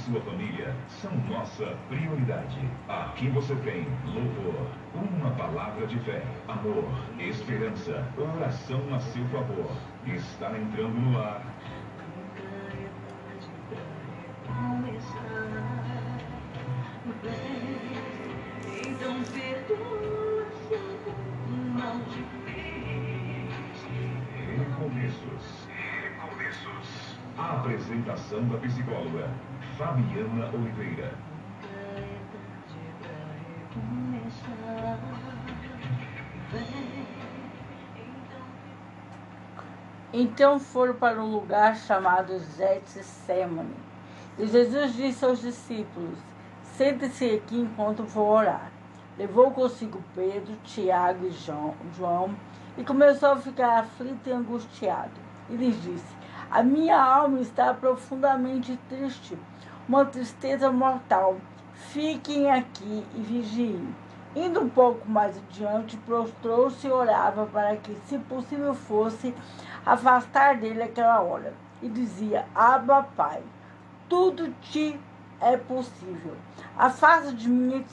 E sua família são nossa prioridade. Aqui você tem louvor, uma palavra de fé, amor, esperança, oração a seu favor. Está entrando no ar. Então perdoa A apresentação da psicóloga Fabiana Oliveira. Então foram para um lugar chamado Getsemane. E Jesus disse aos discípulos: Sente-se aqui enquanto vou orar. Levou consigo Pedro, Tiago e João e começou a ficar aflito e angustiado. E lhes disse: A minha alma está profundamente triste, uma tristeza mortal. Fiquem aqui e vigiem. Indo um pouco mais adiante, prostrou-se e orava para que, se possível fosse, afastar dele aquela hora. E dizia: Abba, Pai, tudo te é possível. Afasta de mim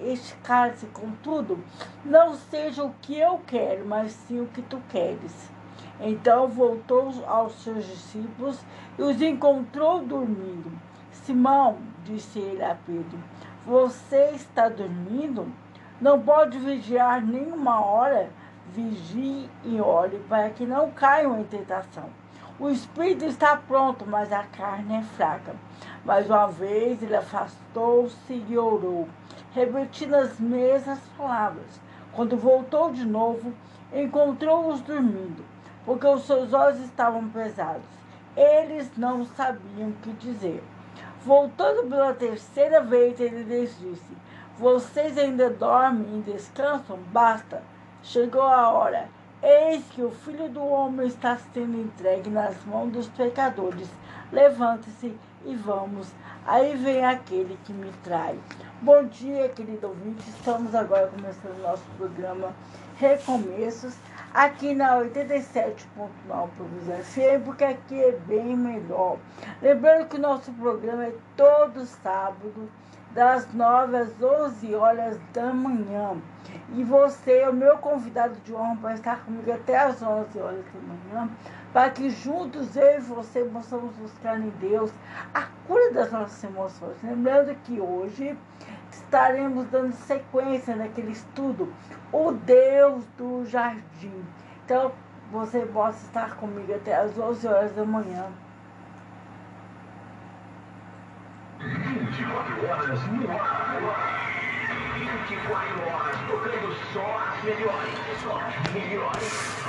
este cálice, contudo, não seja o que eu quero, mas sim o que tu queres. Então voltou aos seus discípulos e os encontrou dormindo. Simão, disse ele a Pedro, você está dormindo? Não pode vigiar nem uma hora? Vigie e ore para que não caiam em tentação. O espírito está pronto, mas a carne é fraca. Mais uma vez ele afastou-se e orou, repetindo as mesmas palavras. Quando voltou de novo, encontrou-os dormindo, porque os seus olhos estavam pesados. Eles não sabiam o que dizer. Voltando pela terceira vez, ele lhes disse: Vocês ainda dormem e descansam? Basta, chegou a hora. Eis que o filho do homem está sendo entregue nas mãos dos pecadores. Levante-se e vamos. Aí vem aquele que me trai. Bom dia, querido ouvinte. Estamos agora começando o nosso programa Recomeços, aqui na 87.9 Provisão FM, porque aqui é bem melhor. Lembrando que o nosso programa é todo sábado, das 9 às 11 horas da manhã. E você é o meu convidado de honra para estar comigo até às 11 horas da manhã, para que juntos eu e você possamos buscar em Deus a cura das nossas emoções. Lembrando que hoje estaremos dando sequência naquele estudo, o Deus do Jardim. Então, você pode estar comigo até às 11 horas da manhã. 24 horas no ar. 24 horas tocando só as melhores. Só as melhores.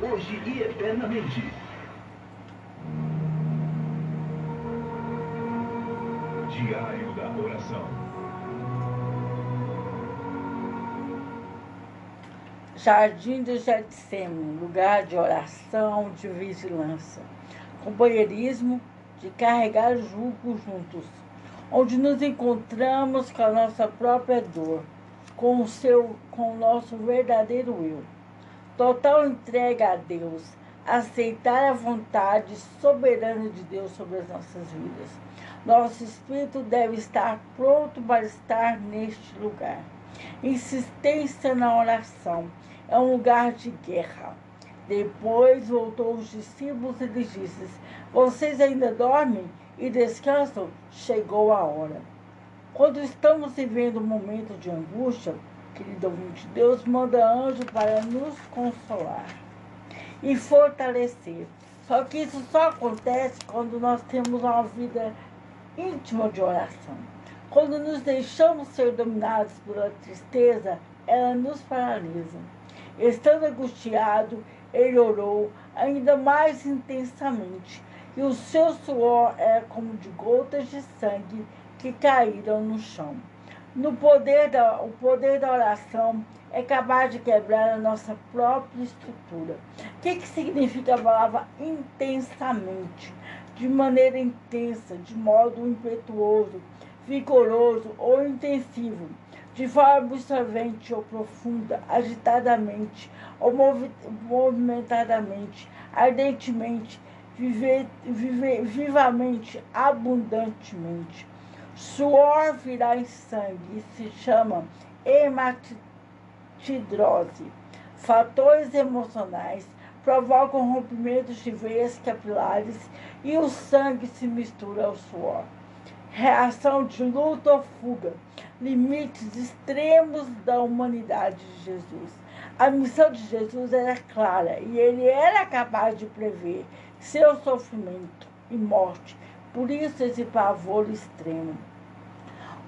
Hoje e eternamente. Diário da Oração. Jardim do Getsemane, lugar de oração, de vigilância, companheirismo, de carregar jugo juntos, onde nos encontramos com a nossa própria dor, com o, seu, com o nosso verdadeiro eu. Total entrega a Deus, aceitar a vontade soberana de Deus sobre as nossas vidas. Nosso espírito deve estar pronto para estar neste lugar. Insistência na oração é um lugar de guerra. Depois voltou os discípulos e lhes disse: Vocês ainda dormem e descansam? Chegou a hora. Quando estamos vivendo um momento de angústia, querido ouvinte, Deus manda anjo para nos consolar e fortalecer. Só que isso só acontece quando nós temos uma vida íntima de oração. Quando nos deixamos ser dominados pela tristeza, ela nos paralisa. Estando angustiado, ele orou ainda mais intensamente, e o seu suor era como de gotas de sangue que caíram no chão. No poder da, o poder da oração é capaz de quebrar a nossa própria estrutura. O que, que significa a palavra intensamente? De maneira intensa, de modo impetuoso, vigoroso ou intensivo de forma absorvente ou profunda, agitadamente ou movimentadamente, ardentemente, vive, vive, vivamente, abundantemente. Suor virá em sangue e se chama hematidrose. Fatores emocionais provocam rompimentos de veias capilares e o sangue se mistura ao suor. Reação de luta ou fuga limites extremos da humanidade de Jesus. A missão de Jesus era clara e ele era capaz de prever seu sofrimento e morte. Por isso, esse pavor extremo.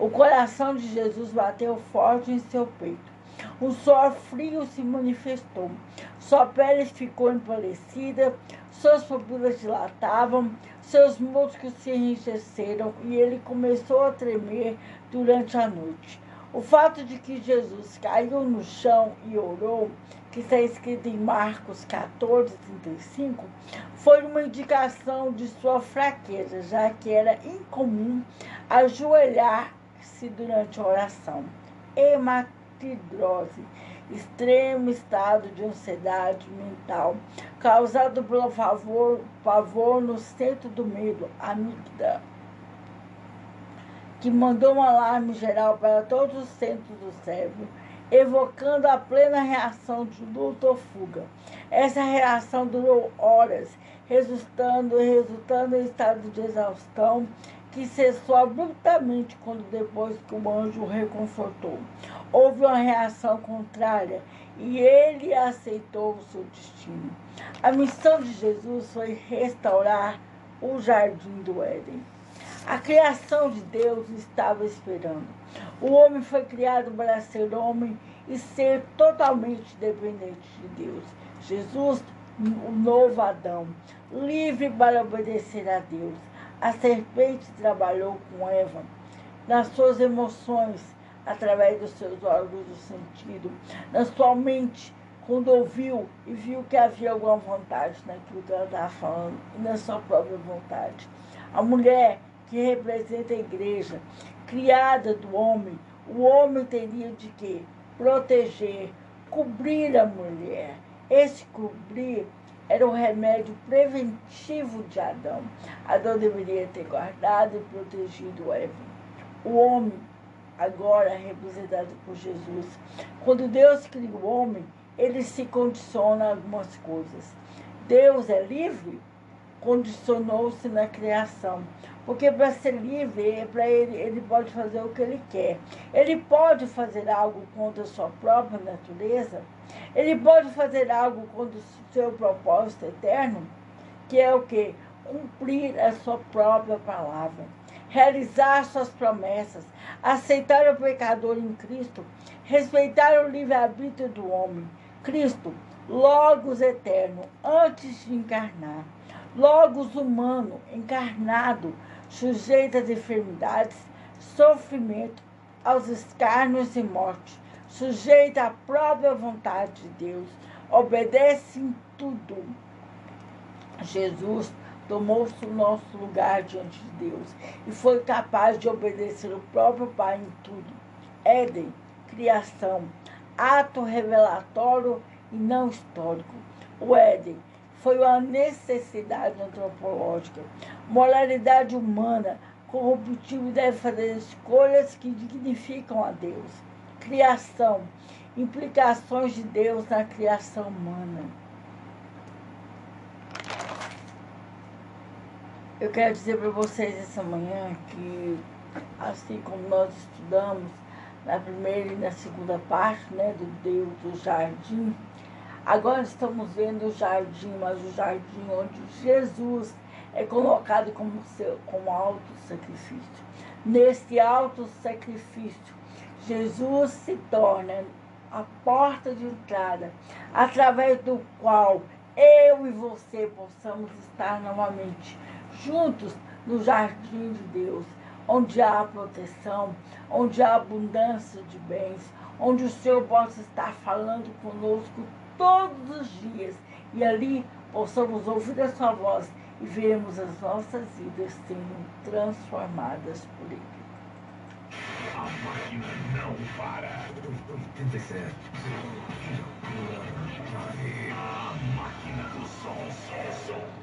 O coração de Jesus bateu forte em seu peito. Um suor frio se manifestou. Sua pele ficou empalecida, suas pupilas dilatavam, seus músculos se enrijeceram e ele começou a tremer durante a noite. O fato de que Jesus caiu no chão e orou, que está escrito em Marcos 14, 35, foi uma indicação de sua fraqueza, já que era incomum durante a oração. Hematidrose, extremo estado de ansiedade mental, causado pelo pavor, pavor no centro do medo, amígdala que mandou um alarme geral para todos os centros do cérebro, evocando a plena reação de luta ou fuga. Essa reação durou horas, resultando, resultando em estado de exaustão que cessou abruptamente quando depois que o anjo o reconfortou. Houve uma reação contrária e ele aceitou o seu destino. A missão de Jesus foi restaurar o jardim do Éden. A criação de Deus estava esperando. O homem foi criado para ser homem e ser totalmente dependente de Deus. Jesus, o novo Adão, livre para obedecer a Deus. A serpente trabalhou com Eva nas suas emoções, através dos seus órgãos do sentido, na sua mente, quando ouviu e viu que havia alguma vontade naquilo que ela estava falando, e na sua própria vontade. A mulher que representa a igreja, criada do homem, o homem teria de quê? Proteger, cobrir a mulher. Esse cobrir era o remédio preventivo de Adão. Adão deveria ter guardado e protegido Eva. O homem, agora representado por Jesus, quando Deus cria o homem, ele se condiciona a algumas coisas. Deus é livre, condicionou-se na criação. Porque para ser livre, para ele, ele pode fazer o que ele quer. Ele pode fazer algo contra a sua própria natureza. Ele pode fazer algo contra o seu propósito eterno, que é o que? Cumprir a sua própria palavra. Realizar suas promessas, aceitar o pecador em Cristo, respeitar o livre-arbítrio do homem. Cristo, Logos eterno, antes de encarnar. Logos humano, encarnado, sujeito às enfermidades, sofrimento, aos escárnios e morte, sujeito à própria vontade de Deus, obedece em tudo. Jesus tomou o nosso lugar diante de Deus e foi capaz de obedecer o próprio Pai em tudo. Éden, criação, ato revelatório e não histórico. O Éden foi uma necessidade antropológica. Moralidade humana, corruptível deve fazer escolhas que dignificam a Deus. Criação, implicações de Deus na criação humana. Eu quero dizer para vocês essa manhã que, assim como nós estudamos na primeira e na segunda parte né, do Deus do Jardim, agora estamos vendo o jardim, mas o jardim onde Jesus é colocado como, seu, como alto sacrifício. Neste alto sacrifício, Jesus se torna a porta de entrada, através do qual eu e você possamos estar novamente juntos no jardim de Deus, onde há proteção, onde há abundância de bens, onde o Senhor possa estar falando conosco todos os dias e ali possamos ouvir a sua voz e vermos as nossas vidas sendo transformadas por Ele. A máquina não para. 87. A máquina do som. som, som.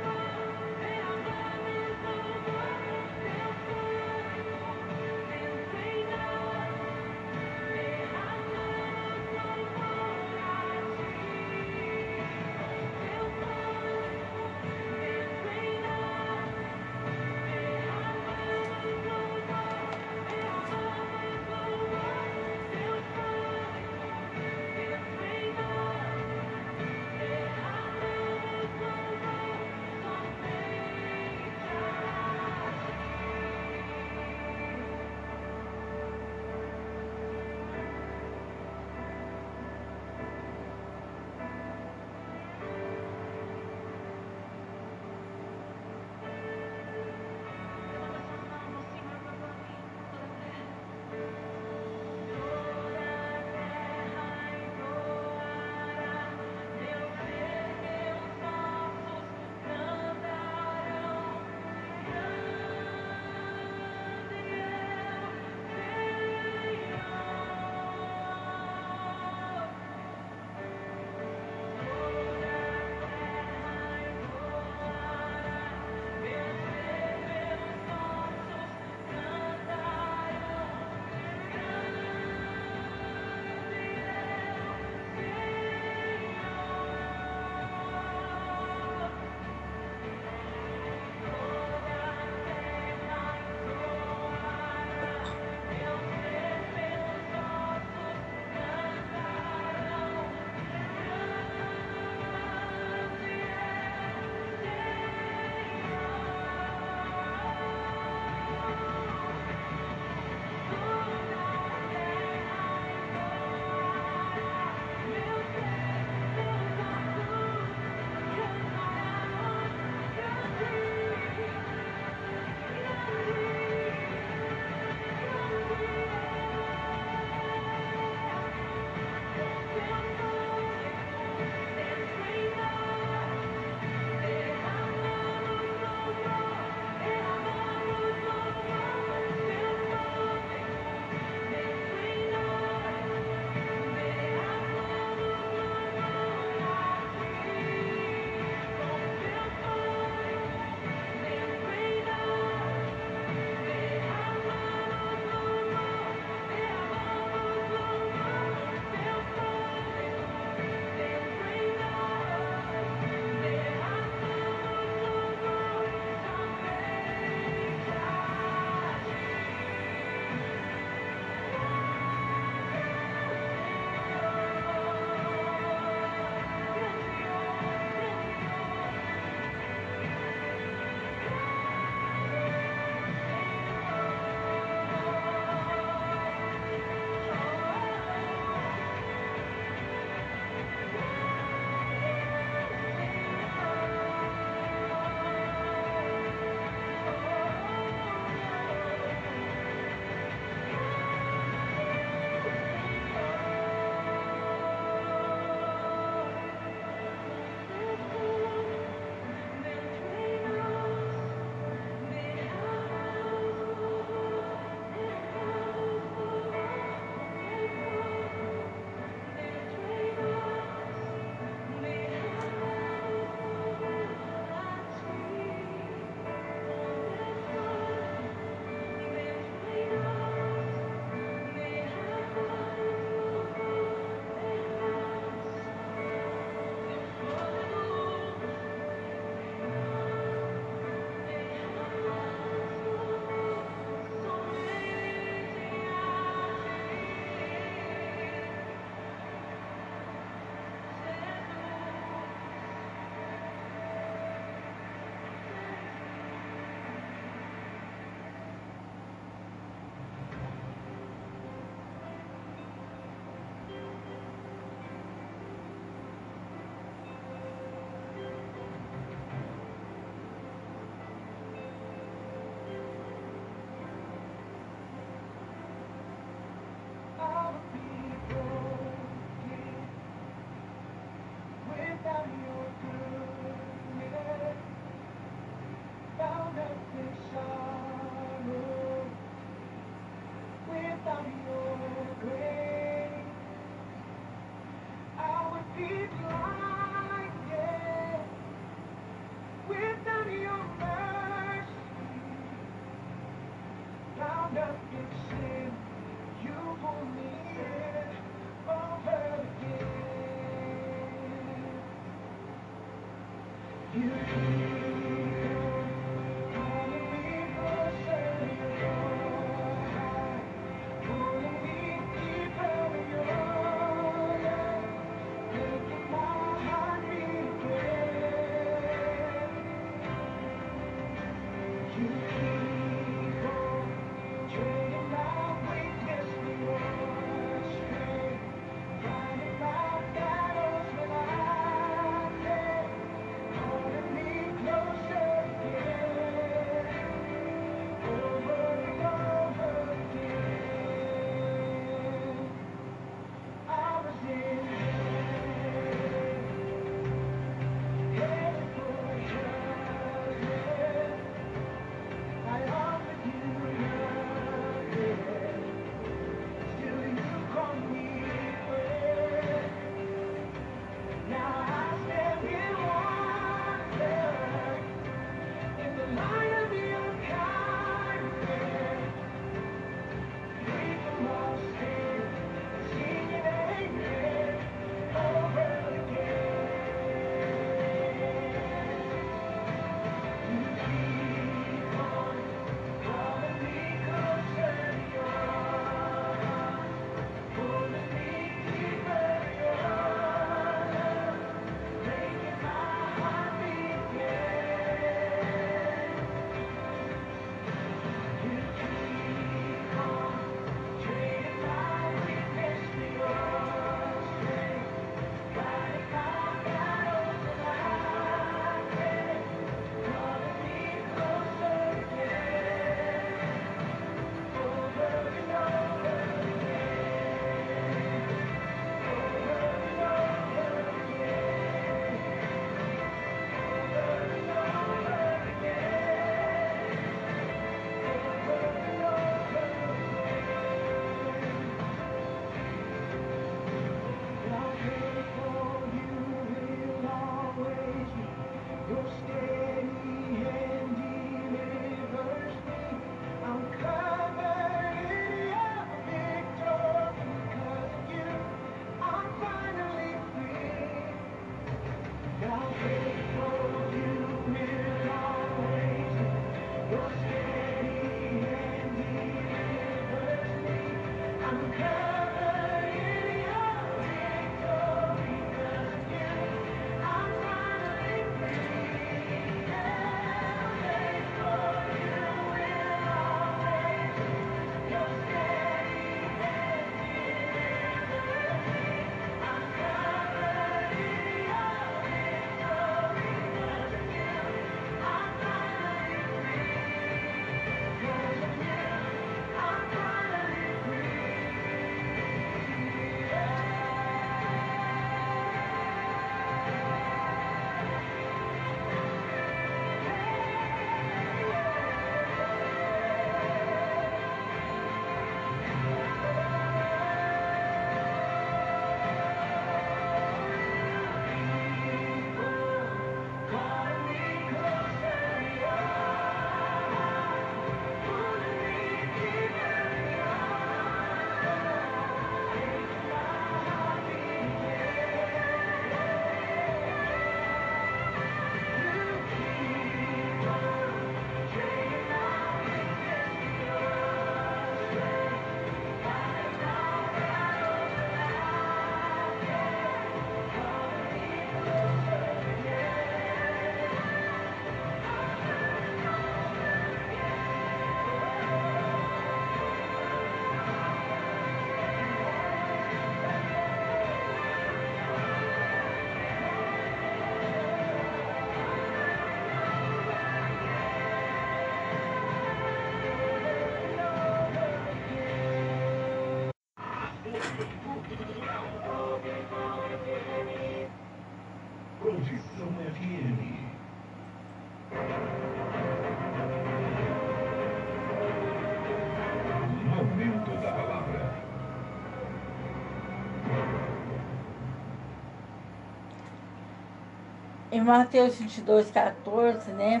Em Mateus 22, 14, né?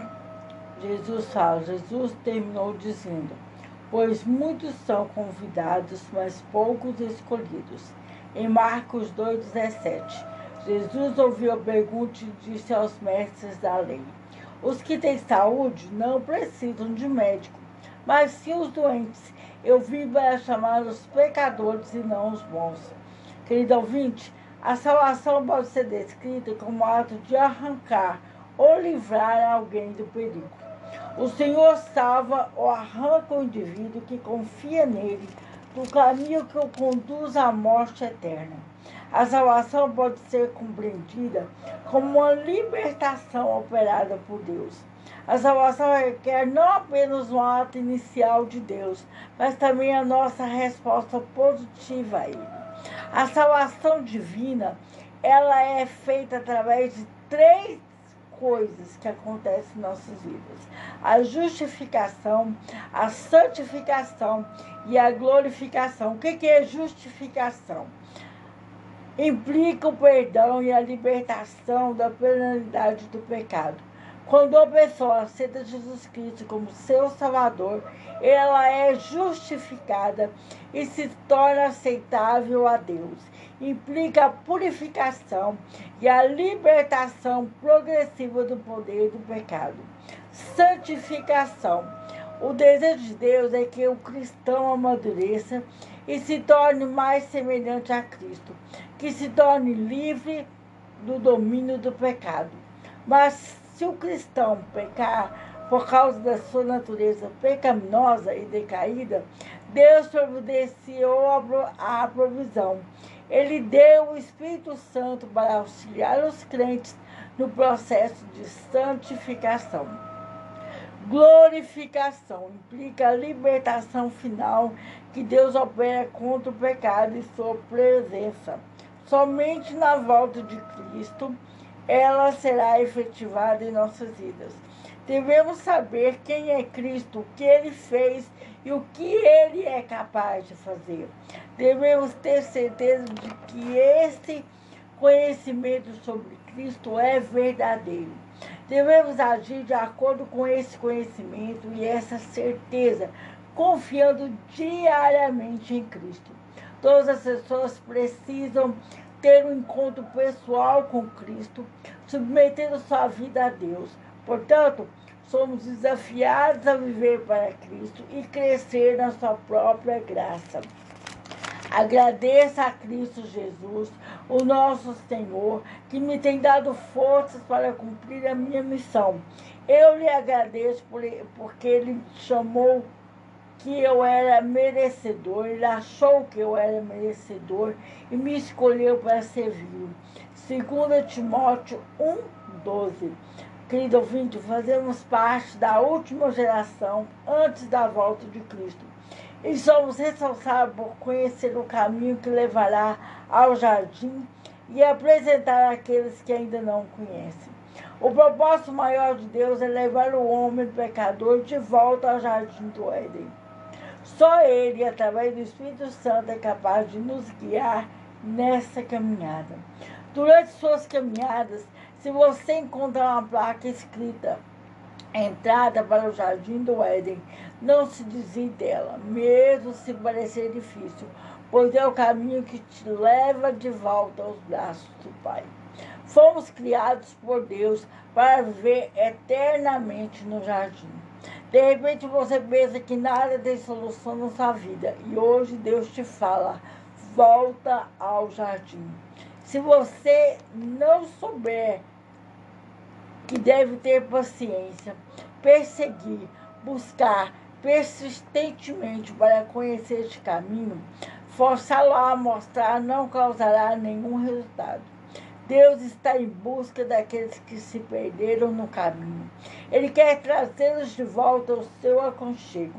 Jesus fala, Jesus terminou dizendo, pois muitos são convidados, mas poucos escolhidos. Em Marcos 2,17, Jesus ouviu a pergunta e disse aos mestres da lei: Os que têm saúde não precisam de médico, mas sim os doentes. Eu vim para chamar os pecadores e não os bons. Querido ouvinte, a salvação pode ser descrita como ato de arrancar ou livrar alguém do perigo. O Senhor salva ou arranca o indivíduo que confia nele do caminho que o conduz à morte eterna. A salvação pode ser compreendida como uma libertação operada por Deus. A salvação requer não apenas um ato inicial de Deus, mas também a nossa resposta positiva a Ele. A salvação divina, ela é feita através de três coisas que acontecem em nossas vidas: a justificação, a santificação e a glorificação. O que é justificação? Implica o perdão e a libertação da penalidade do pecado. Quando a pessoa aceita Jesus Cristo como seu Salvador, ela é justificada e se torna aceitável a Deus. Implica a purificação e a libertação progressiva do poder do pecado. Santificação. O desejo de Deus é que o cristão amadureça e se torne mais semelhante a Cristo, que se torne livre do domínio do pecado. Mas se o cristão pecar por causa da sua natureza pecaminosa e decaída, Deus providenciou a provisão. Ele deu o Espírito Santo para auxiliar os crentes no processo de santificação. Glorificação implica a libertação final que Deus opera contra o pecado e sua presença. Somente na volta de Cristo ela será efetivada em nossas vidas. Devemos saber quem é Cristo, o que ele fez e o que ele é capaz de fazer. Devemos ter certeza de que esse conhecimento sobre Cristo é verdadeiro. Devemos agir de acordo com esse conhecimento e essa certeza, confiando diariamente em Cristo. Todas as pessoas precisam ter um encontro pessoal com Cristo, submetendo sua vida a Deus. Portanto, somos desafiados a viver para Cristo e crescer na sua própria graça. Agradeça a Cristo Jesus, o nosso Senhor, que me tem dado forças para cumprir a minha missão. Eu lhe agradeço por, porque Ele chamou que eu era merecedor, ele achou que eu era merecedor e me escolheu para servir. 2 Timóteo 1,12. Querido ouvinte, fazemos parte da última geração antes da volta de Cristo. E somos responsáveis por conhecer o caminho que levará ao jardim e apresentar àqueles que ainda não conhecem. O propósito maior de Deus é levar o homem pecador de volta ao jardim do Éden. Só Ele, através do Espírito Santo, é capaz de nos guiar nessa caminhada. Durante suas caminhadas, se você encontrar uma placa escrita entrada para o jardim do Éden, não se desvie dela, mesmo se parecer difícil, pois é o caminho que te leva de volta aos braços do Pai. Fomos criados por Deus para viver eternamente no jardim. De repente você pensa que nada tem solução na sua vida e hoje Deus te fala: volta ao jardim. Se você não souber que deve ter paciência, perseguir, buscar persistentemente para conhecer este caminho, forçá-lo a mostrar não causará nenhum resultado. Deus está em busca daqueles que se perderam no caminho. Ele quer trazê-los de volta ao seu aconchego.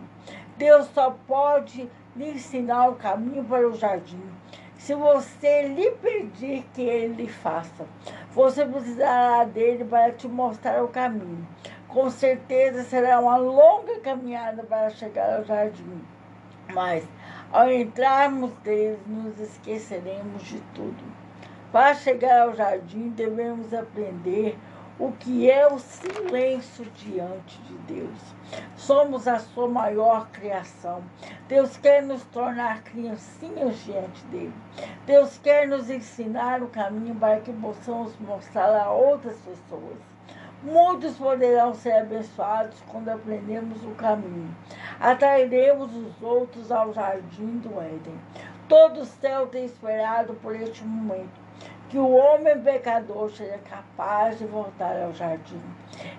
Deus só pode lhe ensinar o caminho para o jardim. Se você lhe pedir que ele lhe faça, você precisará dele para te mostrar o caminho. Com certeza será uma longa caminhada para chegar ao jardim. Mas, ao entrarmos nele, nos esqueceremos de tudo. Para chegar ao jardim, devemos aprender o que é o silêncio diante de Deus. Somos a sua maior criação. Deus quer nos tornar criancinhas diante dele. Deus quer nos ensinar o caminho para que possamos mostrar a outras pessoas. Muitos poderão ser abençoados quando aprendemos o caminho. Atrairemos os outros ao jardim do Éden. Todo o céu tem esperado por este momento que o homem pecador seja capaz de voltar ao jardim.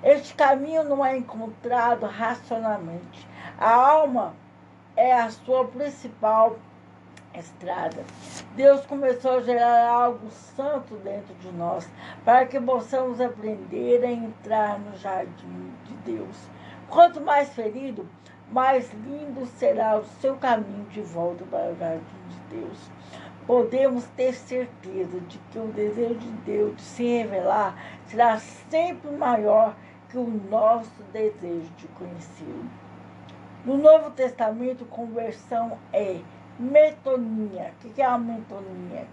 Este caminho não é encontrado racionalmente. A alma é a sua principal estrada. Deus começou a gerar algo santo dentro de nós, para que possamos aprender a entrar no jardim de Deus. Quanto mais ferido, mais lindo será o seu caminho de volta para o jardim de Deus podemos ter certeza de que o desejo de Deus de se revelar será sempre maior que o nosso desejo de conhecê-lo. No Novo Testamento, conversão é metonia. O que é a metonia?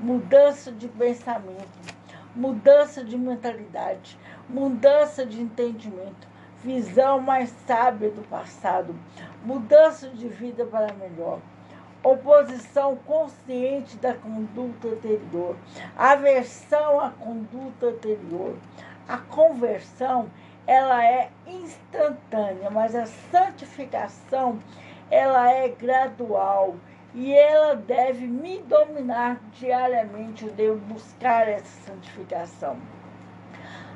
Mudança de pensamento, mudança de mentalidade, mudança de entendimento, visão mais sábia do passado, mudança de vida para melhor oposição consciente da conduta anterior, aversão à conduta anterior. A conversão, ela é instantânea, mas a santificação, ela é gradual e ela deve me dominar diariamente. Eu devo buscar essa santificação.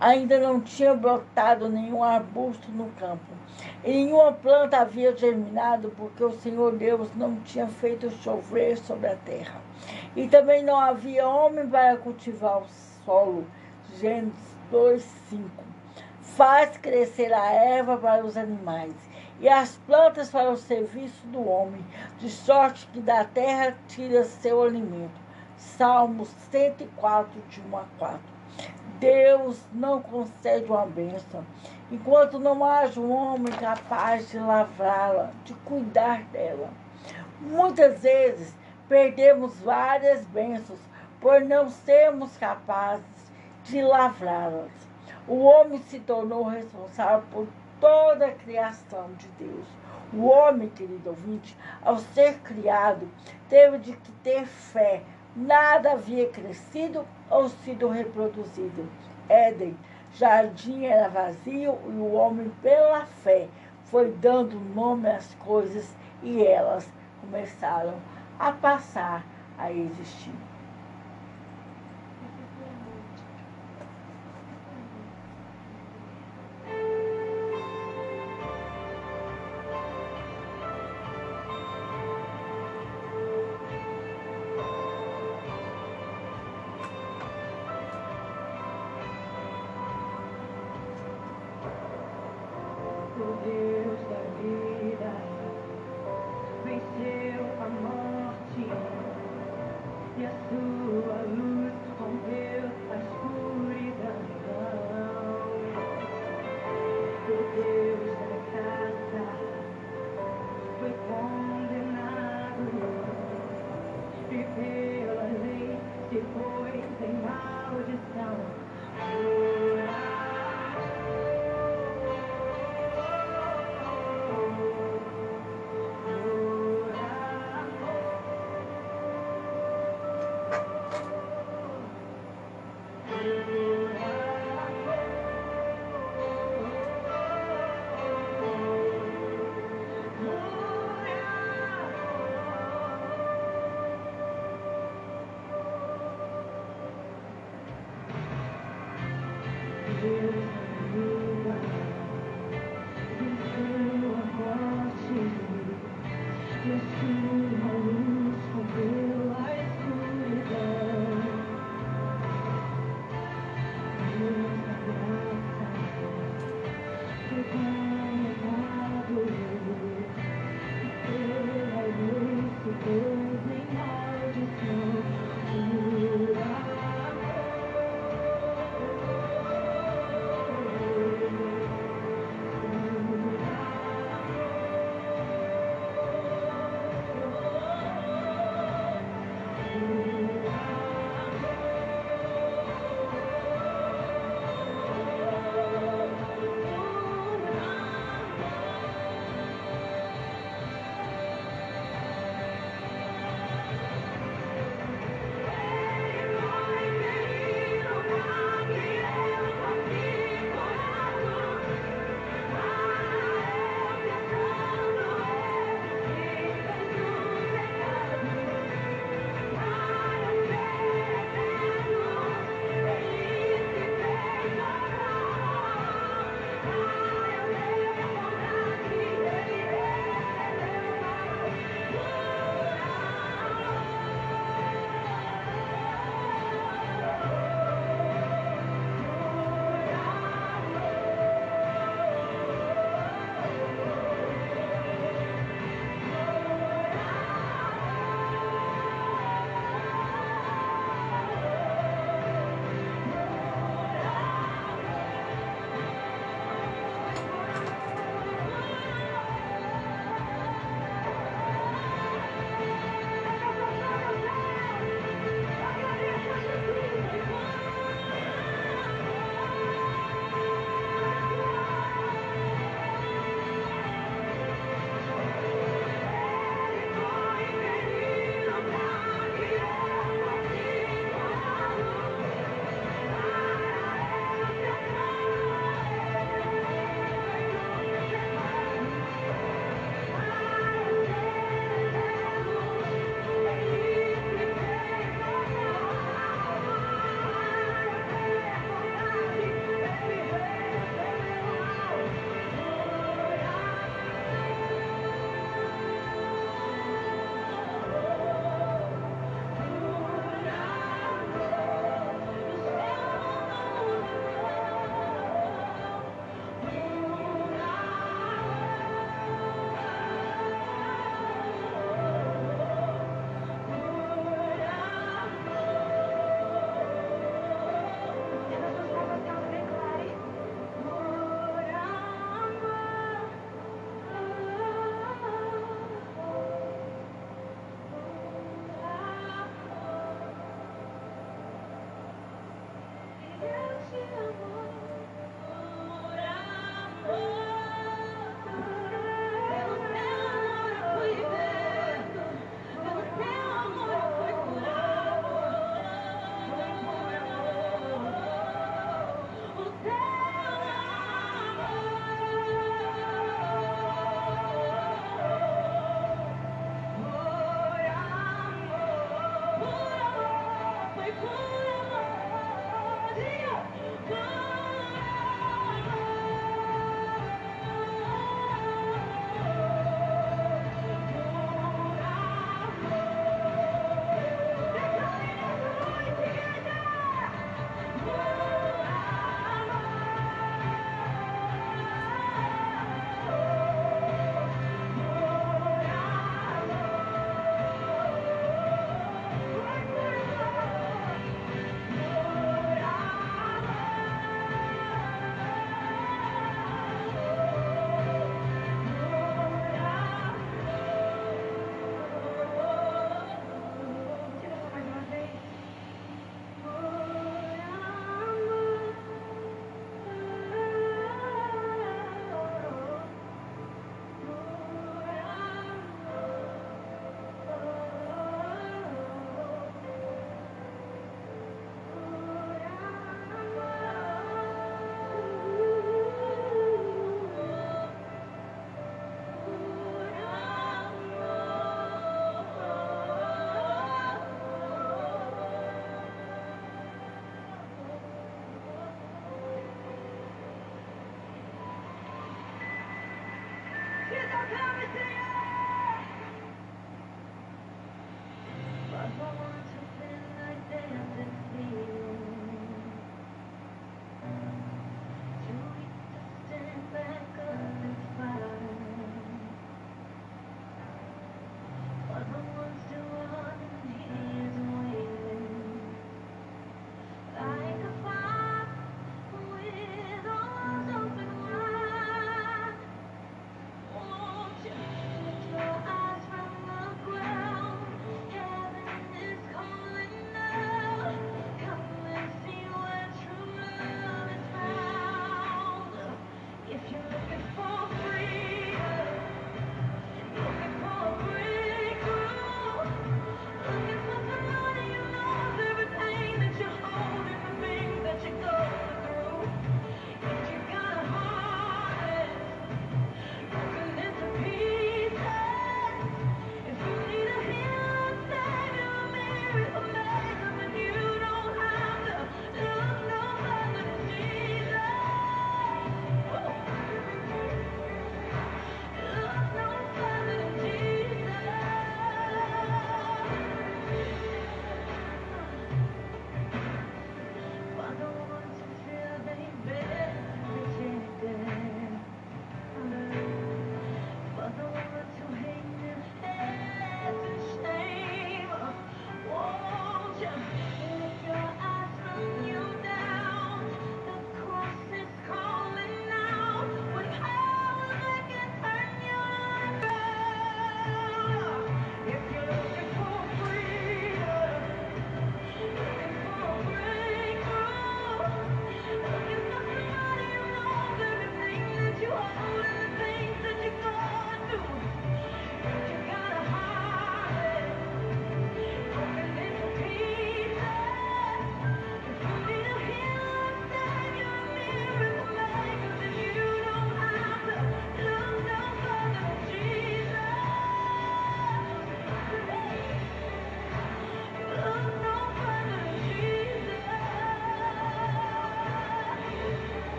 Ainda não tinha brotado nenhum arbusto no campo nenhuma planta havia germinado, porque o Senhor Deus não tinha feito chover sobre a terra. E também não havia homem para cultivar o solo. Gênesis 2, 5. Faz crescer a erva para os animais e as plantas para o serviço do homem, de sorte que da terra tira seu alimento. Salmos 104, de 1 a 4. Deus não concede uma bênção enquanto não haja um homem capaz de lavrá-la, de cuidar dela. Muitas vezes perdemos várias bênçãos por não sermos capazes de lavrá-las. O homem se tornou responsável por toda a criação de Deus. O homem, querido ouvinte, ao ser criado, teve de ter fé. Nada havia crescido ou sido reproduzido. Éden jardim era vazio e o homem, pela fé, foi dando nome às coisas e elas começaram a passar a existir.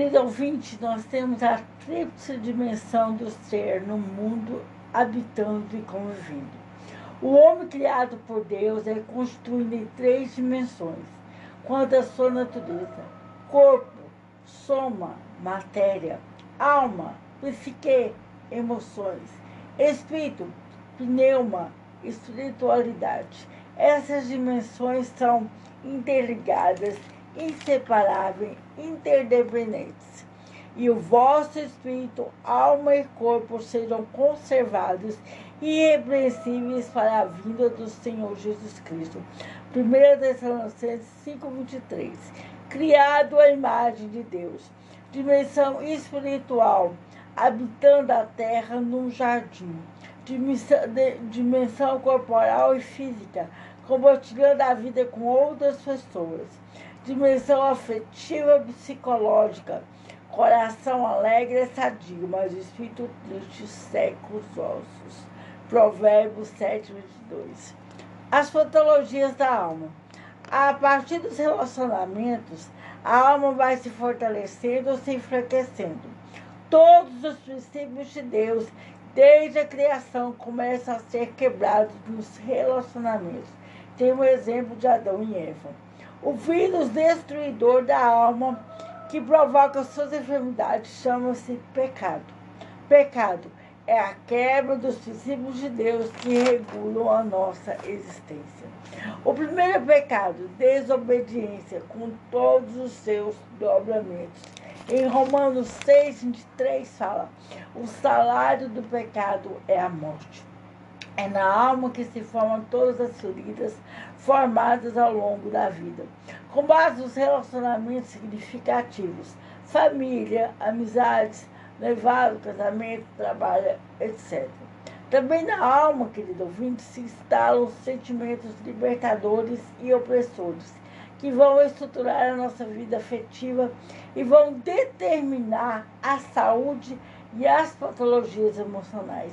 Querido ouvinte, nós temos a tríplice dimensão do ser no mundo, habitando e convivendo. O homem criado por Deus é construído em três dimensões, quanto à sua natureza: corpo, soma, matéria, alma, psique, emoções, espírito, pneuma, espiritualidade. Essas dimensões são interligadas inseparáveis, interdependentes. E o vosso espírito, alma e corpo serão conservados irrepreensíveis para a vinda do Senhor Jesus Cristo. 1 Tessalonicenses 5:23. Criado à imagem de Deus, dimensão espiritual, habitando a terra num jardim, dimensão, dimensão corporal e física, compartilhando a vida com outras pessoas dimensão afetiva psicológica. Coração alegre é sadio, mas o espírito triste seca os ossos. Provérbios 7, 22. As patologias da alma. A partir dos relacionamentos, a alma vai se fortalecendo ou se enfraquecendo. Todos os princípios de Deus, desde a criação, começam a ser quebrados nos relacionamentos. Tem um exemplo de Adão e Eva o vírus destruidor da alma que provoca suas enfermidades chama-se pecado. Pecado é a quebra dos princípios de Deus que regulam a nossa existência. O primeiro pecado, desobediência, com todos os seus dobramentos. Em Romanos 6, 23 fala: o salário do pecado é a morte. É na alma que se formam todas as feridas formadas ao longo da vida. Com base nos relacionamentos significativos, família, amizades, levado, casamento, trabalho, etc. Também na alma, querido ouvinte, se instalam sentimentos libertadores e opressores, que vão estruturar a nossa vida afetiva e vão determinar a saúde as patologias emocionais.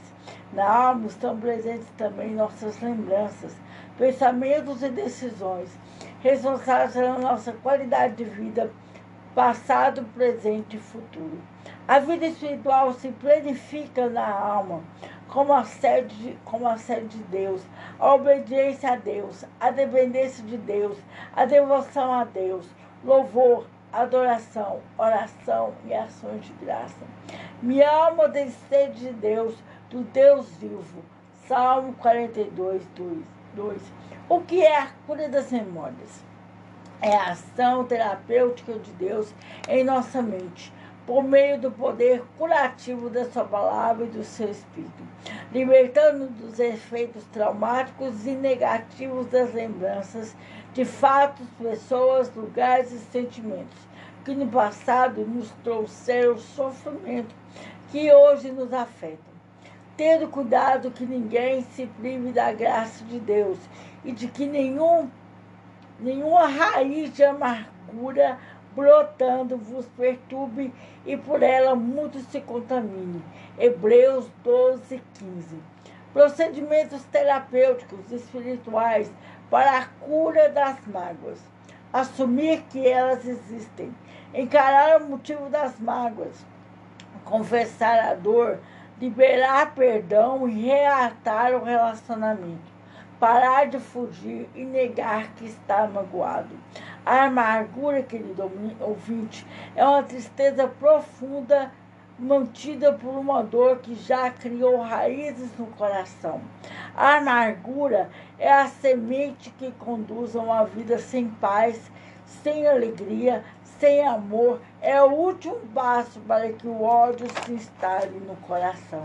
Na alma estão presentes também nossas lembranças, pensamentos e decisões, responsáveis pela nossa qualidade de vida, passado, presente e futuro. A vida espiritual se planifica na alma, como a sede de, como a sede de Deus, a obediência a Deus, a dependência de Deus, a devoção a Deus, louvor, adoração, oração e ações de graça. Minha alma tem sede de Deus, do Deus vivo. Salmo 42, 2. 2. O que é a cura das memórias? É a ação terapêutica de Deus em nossa mente, por meio do poder curativo da sua palavra e do seu espírito, libertando dos efeitos traumáticos e negativos das lembranças de fatos, pessoas, lugares e sentimentos que no passado nos trouxeram sofrimento que hoje nos afetam. Tendo cuidado que ninguém se prive da graça de Deus e de que nenhum, nenhuma raiz de amargura brotando vos perturbe e por ela muito se contamine. Hebreus 12, 15. Procedimentos terapêuticos espirituais para a cura das mágoas. Assumir que elas existem. Encarar o motivo das mágoas. Confessar a dor. Liberar perdão e reatar o relacionamento. Parar de fugir e negar que está magoado. A amargura, querido ouvinte, é uma tristeza profunda mantida por uma dor que já criou raízes no coração. A amargura é a semente que conduz a uma vida sem paz, sem alegria, sem amor. É o último passo para que o ódio se instale no coração.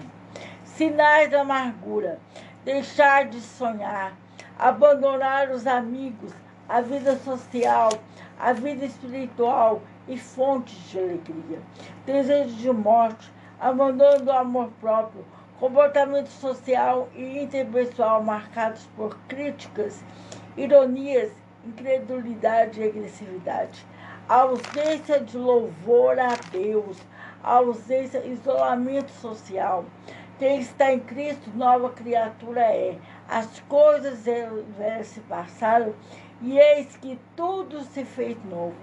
Sinais da amargura: deixar de sonhar, abandonar os amigos, a vida social, a vida espiritual e fontes de alegria. Desejo de morte, abandono do amor próprio, comportamento social e interpessoal marcados por críticas, ironias incredulidade e agressividade. A ausência de louvor a Deus, a ausência, isolamento social. Quem está em Cristo, nova criatura é. As coisas se passaram e eis que tudo se fez novo.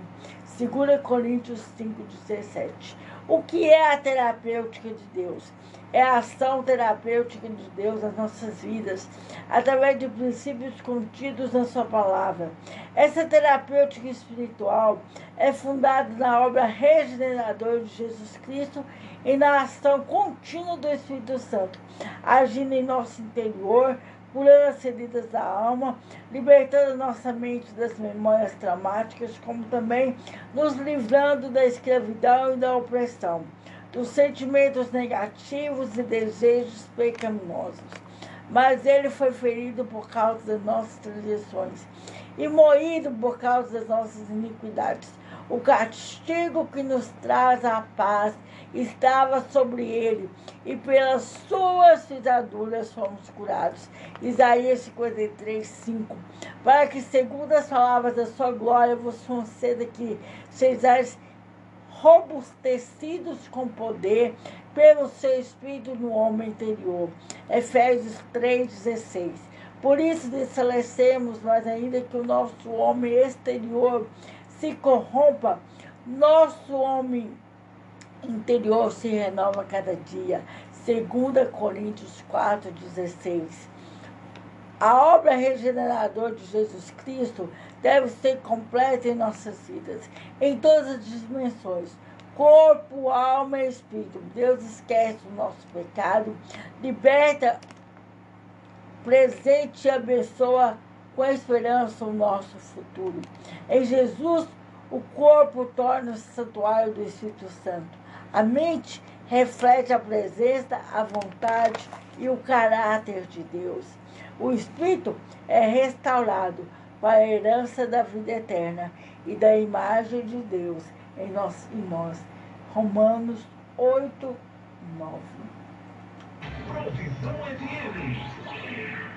2 Coríntios 5,17. O que é a terapêutica de Deus? É a ação terapêutica de Deus nas nossas vidas, através de princípios contidos na Sua palavra. Essa terapêutica espiritual é fundada na obra regeneradora de Jesus Cristo e na ação contínua do Espírito Santo, agindo em nosso interior, curando as feridas da alma, libertando nossa mente das memórias traumáticas, como também nos livrando da escravidão e da opressão, dos sentimentos negativos e desejos pecaminosos. Mas ele foi ferido por causa das nossas transgressões e moído por causa das nossas iniquidades. O castigo que nos traz a paz estava sobre ele, e pelas suas pisaduras fomos curados. Isaías 53, 5. Para que, segundo as palavras da sua glória, vos conceda que sejais robustecidos com poder pelo seu espírito no homem interior. Efésios 3,16. Por isso desfalecemos, mas ainda que o nosso homem exterior se corrompa, nosso homem interior se renova cada dia. 2 Coríntios 4,16. A obra regeneradora de Jesus Cristo deve ser completa em nossas vidas, em todas as dimensões corpo, alma e espírito. Deus esquece o nosso pecado, liberta, presente e abençoa com esperança o nosso futuro. Em Jesus, o corpo torna-se santuário do Espírito Santo. A mente reflete a presença, a vontade e o caráter de Deus. O espírito é restaurado para a herança da vida eterna e da imagem de Deus em nós. Em nós. Romanos 8, 9. Profissão FM.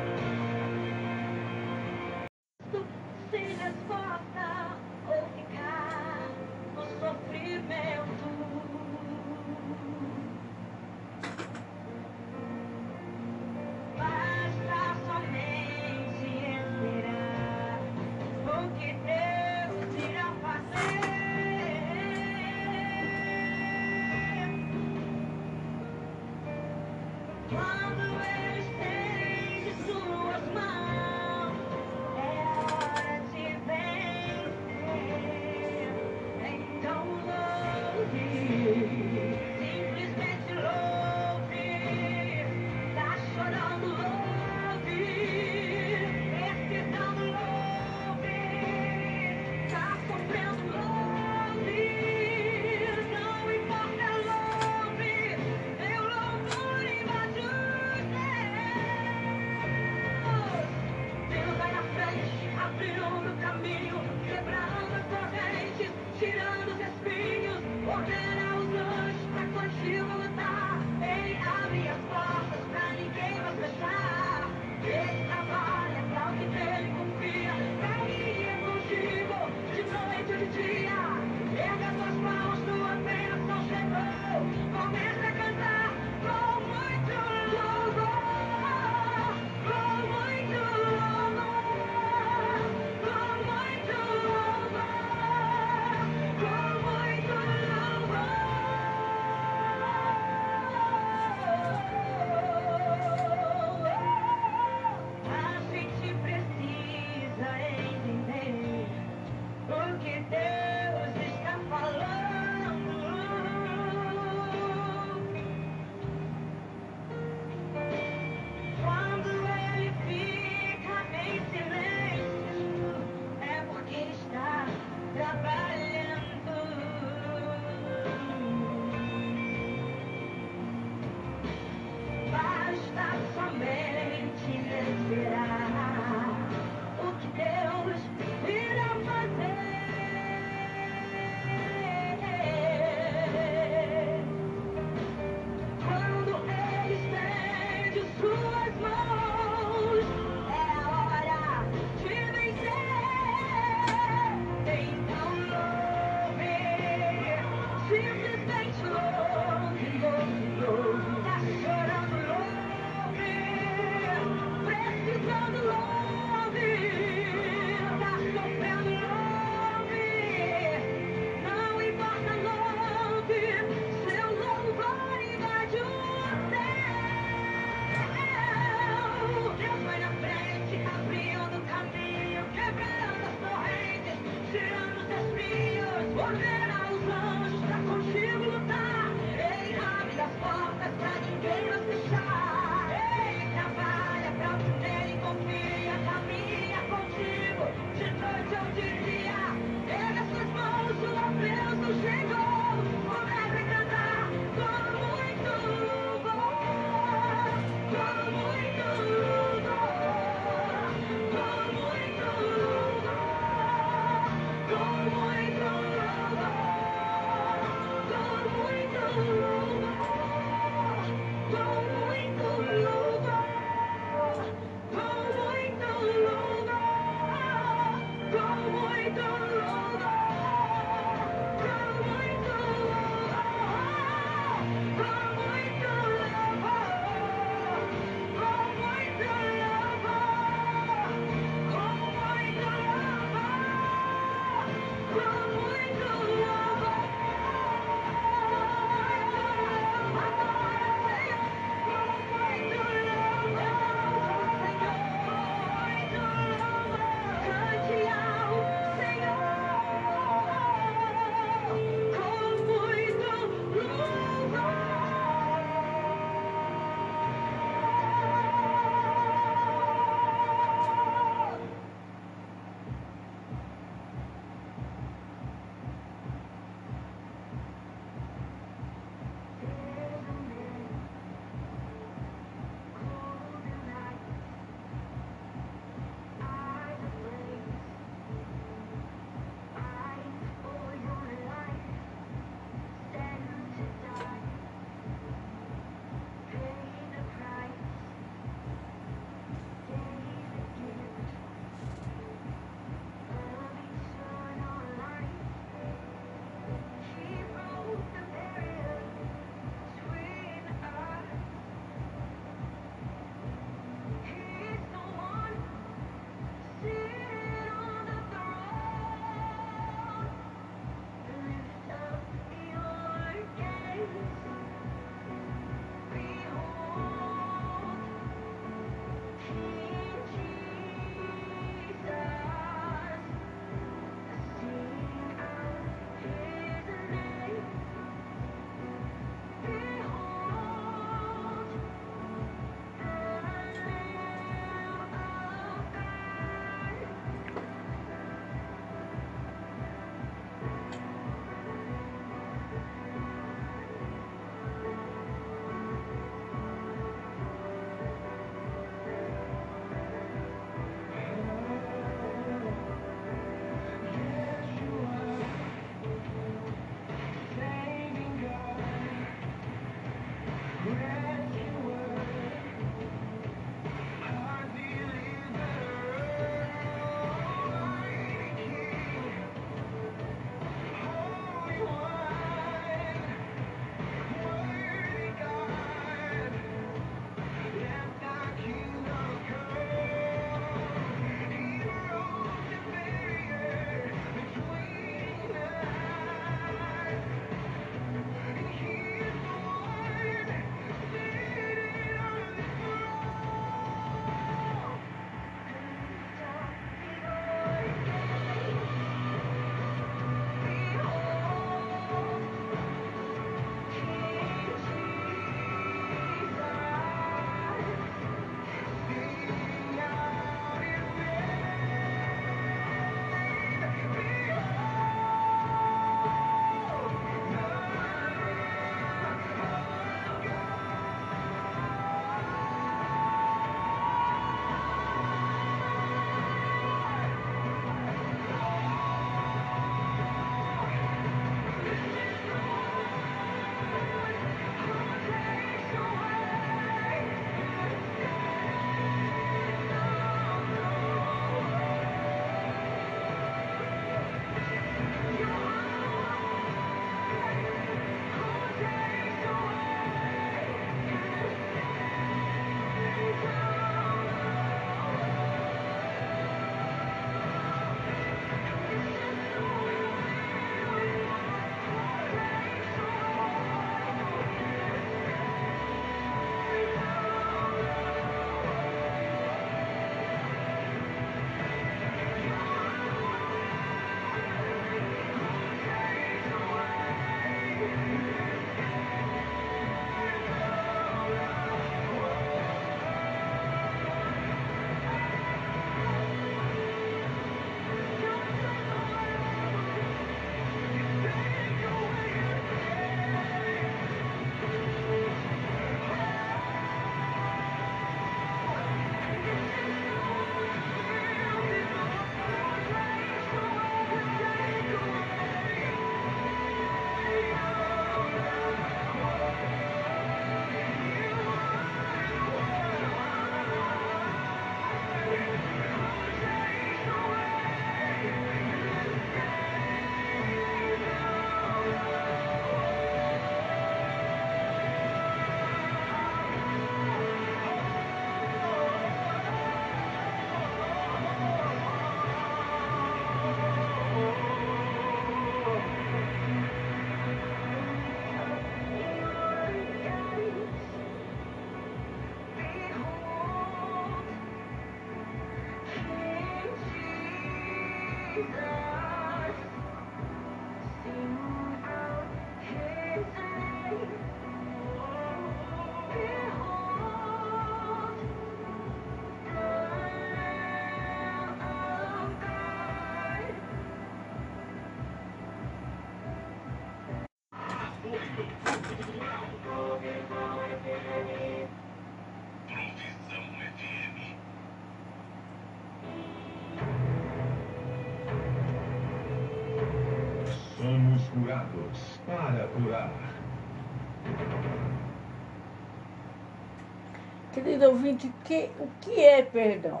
Querido ouvinte, que, o que é perdão?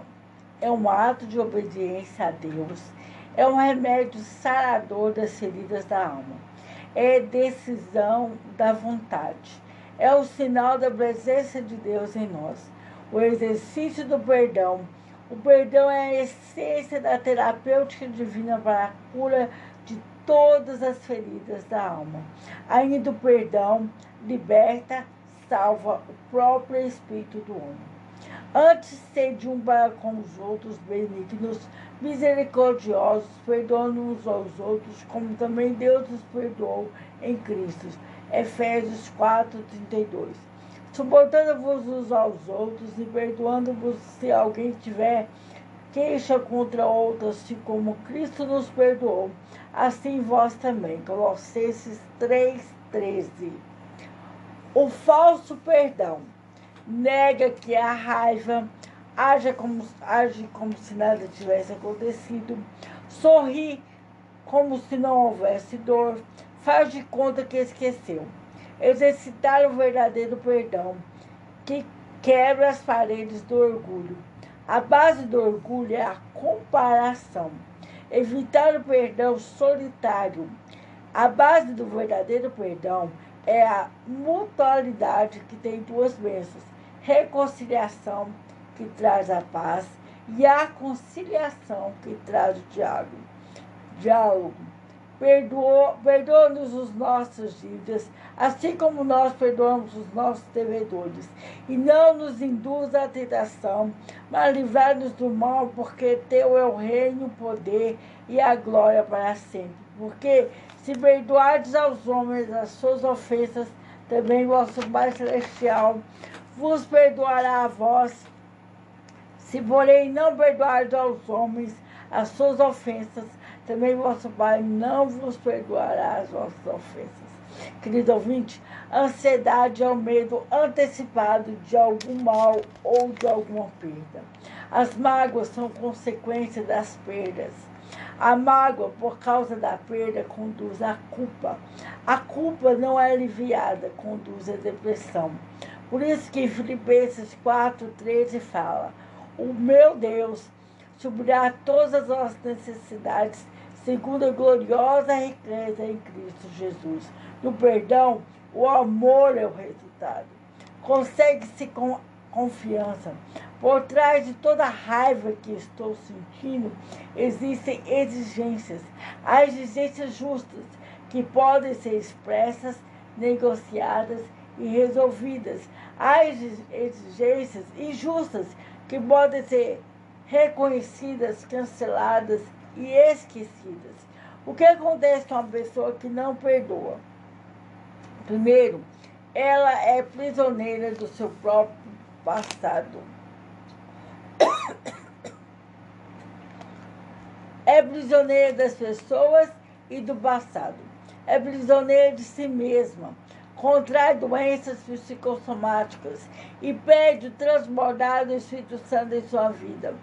É um ato de obediência a Deus, é um remédio sarador das feridas da alma, é decisão da vontade, é o sinal da presença de Deus em nós. O exercício do perdão. O perdão é a essência da terapêutica divina para a cura de todas as feridas da alma. Ainda o perdão liberta, salva o próprio espírito do homem. Antes, sede um para com os outros benignos, misericordiosos, perdoando uns aos outros, como também Deus os perdoou em Cristo. Efésios 4, 32. Suportando-vos uns aos outros e perdoando-vos se alguém tiver queixa contra outras, assim como Cristo nos perdoou assim vós também. Colossenses 3,13. O falso perdão nega que a raiva age como, age como se nada tivesse acontecido, sorri como se não houvesse dor, faz de conta que esqueceu. Exercitar o verdadeiro perdão, que quebra as paredes do orgulho. A base do orgulho é a comparação evitar o perdão solitário. A base do verdadeiro perdão é a mutualidade que tem duas bênçãos: reconciliação, que traz a paz, e a conciliação, que traz o diálogo. diálogo. Perdoa-nos os nossos dívidas, assim como nós perdoamos os nossos devedores. E não nos induza à tentação, mas livrai-nos do mal, porque teu é o reino, o poder e a glória para sempre. Porque se perdoardes aos homens as suas ofensas, também vosso Pai Celestial vos perdoará a vós. Se, porém, não perdoardes aos homens as suas ofensas, também vosso Pai não vos perdoará as vossas ofensas. Querido ouvinte, ansiedade é o medo antecipado de algum mal ou de alguma perda. As mágoas são consequência das perdas. A mágoa, por causa da perda, conduz à culpa. A culpa não é aliviada, conduz à depressão. Por isso que Filipenses 4,13 fala: O meu Deus suprirá todas as nossas necessidades segundo a gloriosa riqueza em Cristo Jesus. No perdão, o amor é o resultado. Consegue-se com confiança. Por trás de toda a raiva que estou sentindo, existem exigências. Há exigências justas que podem ser expressas, negociadas e resolvidas. Há exigências injustas que podem ser reconhecidas, canceladas e esquecidas. O que acontece com uma pessoa que não perdoa? Primeiro, ela é prisioneira do seu próprio passado. É prisioneira das pessoas e do passado. É prisioneira de si mesma contrai doenças psicossomáticas e perde o transbordar do Espírito Santo em sua vida.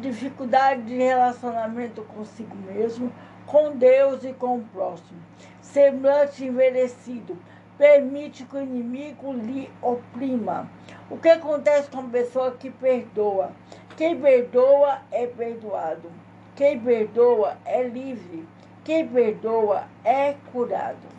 Dificuldade de relacionamento consigo mesmo, com Deus e com o próximo. Semblante envelhecido, permite que o inimigo lhe oprima. O que acontece com a pessoa que perdoa? Quem perdoa é perdoado. Quem perdoa é livre. Quem perdoa é curado.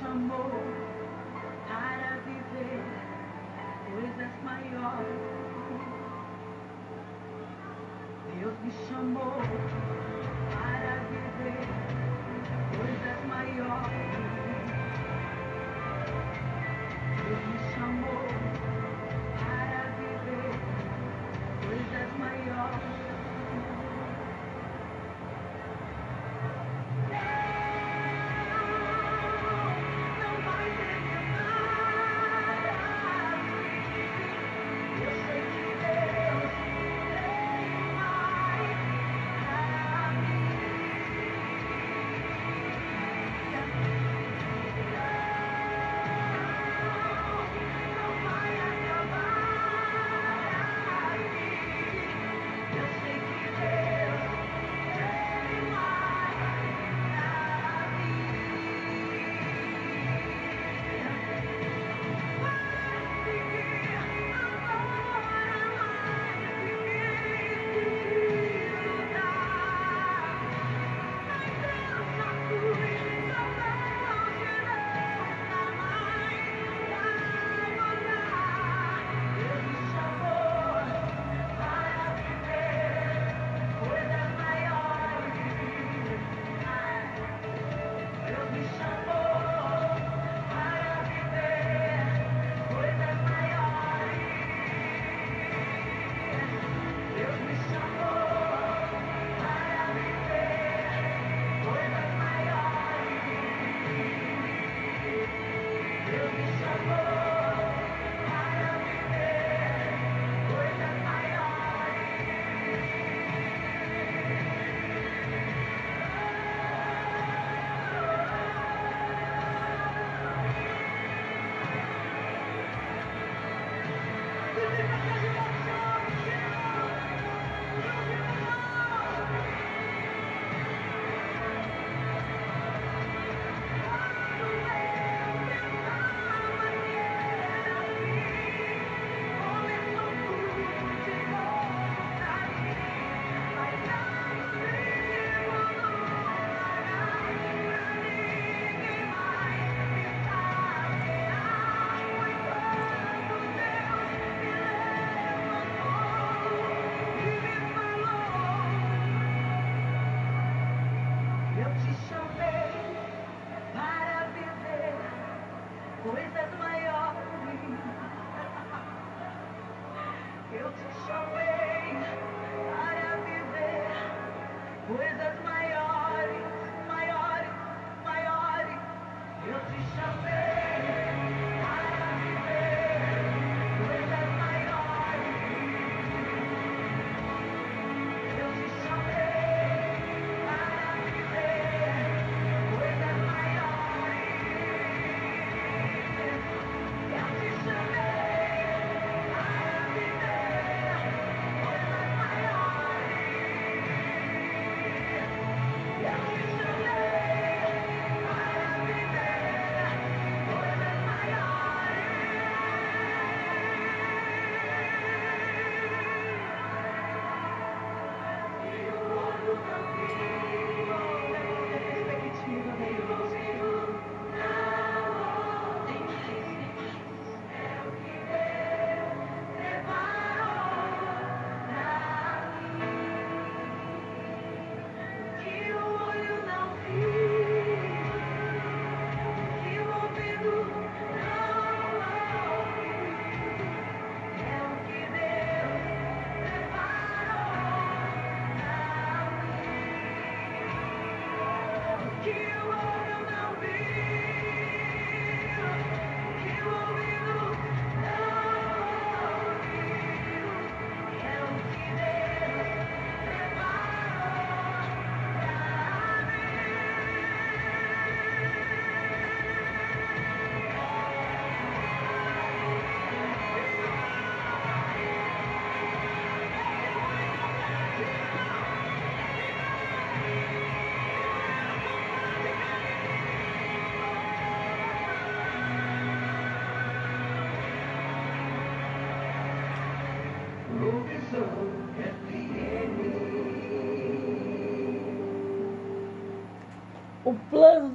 chamou para viver coisas maiores. Deus me chamou para viver coisas maiores.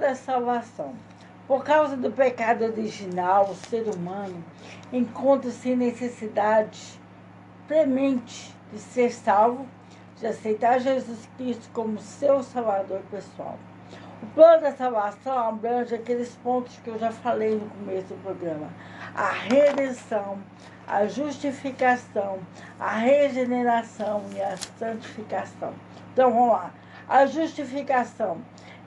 da a salvação. Por causa do pecado original, o ser humano encontra-se em necessidade premente de ser salvo, de aceitar Jesus Cristo como seu salvador pessoal. O plano da salvação abrange aqueles pontos que eu já falei no começo do programa: a redenção, a justificação, a regeneração e a santificação. Então vamos lá. A justificação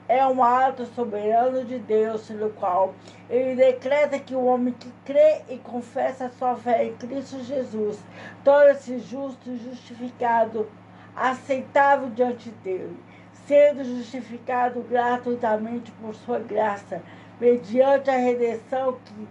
é um ato soberano de Deus, pelo qual ele decreta que o homem que crê e confessa sua fé em Cristo Jesus torna-se justo e justificado, aceitável diante dele, sendo justificado gratuitamente por sua graça, mediante a redenção que,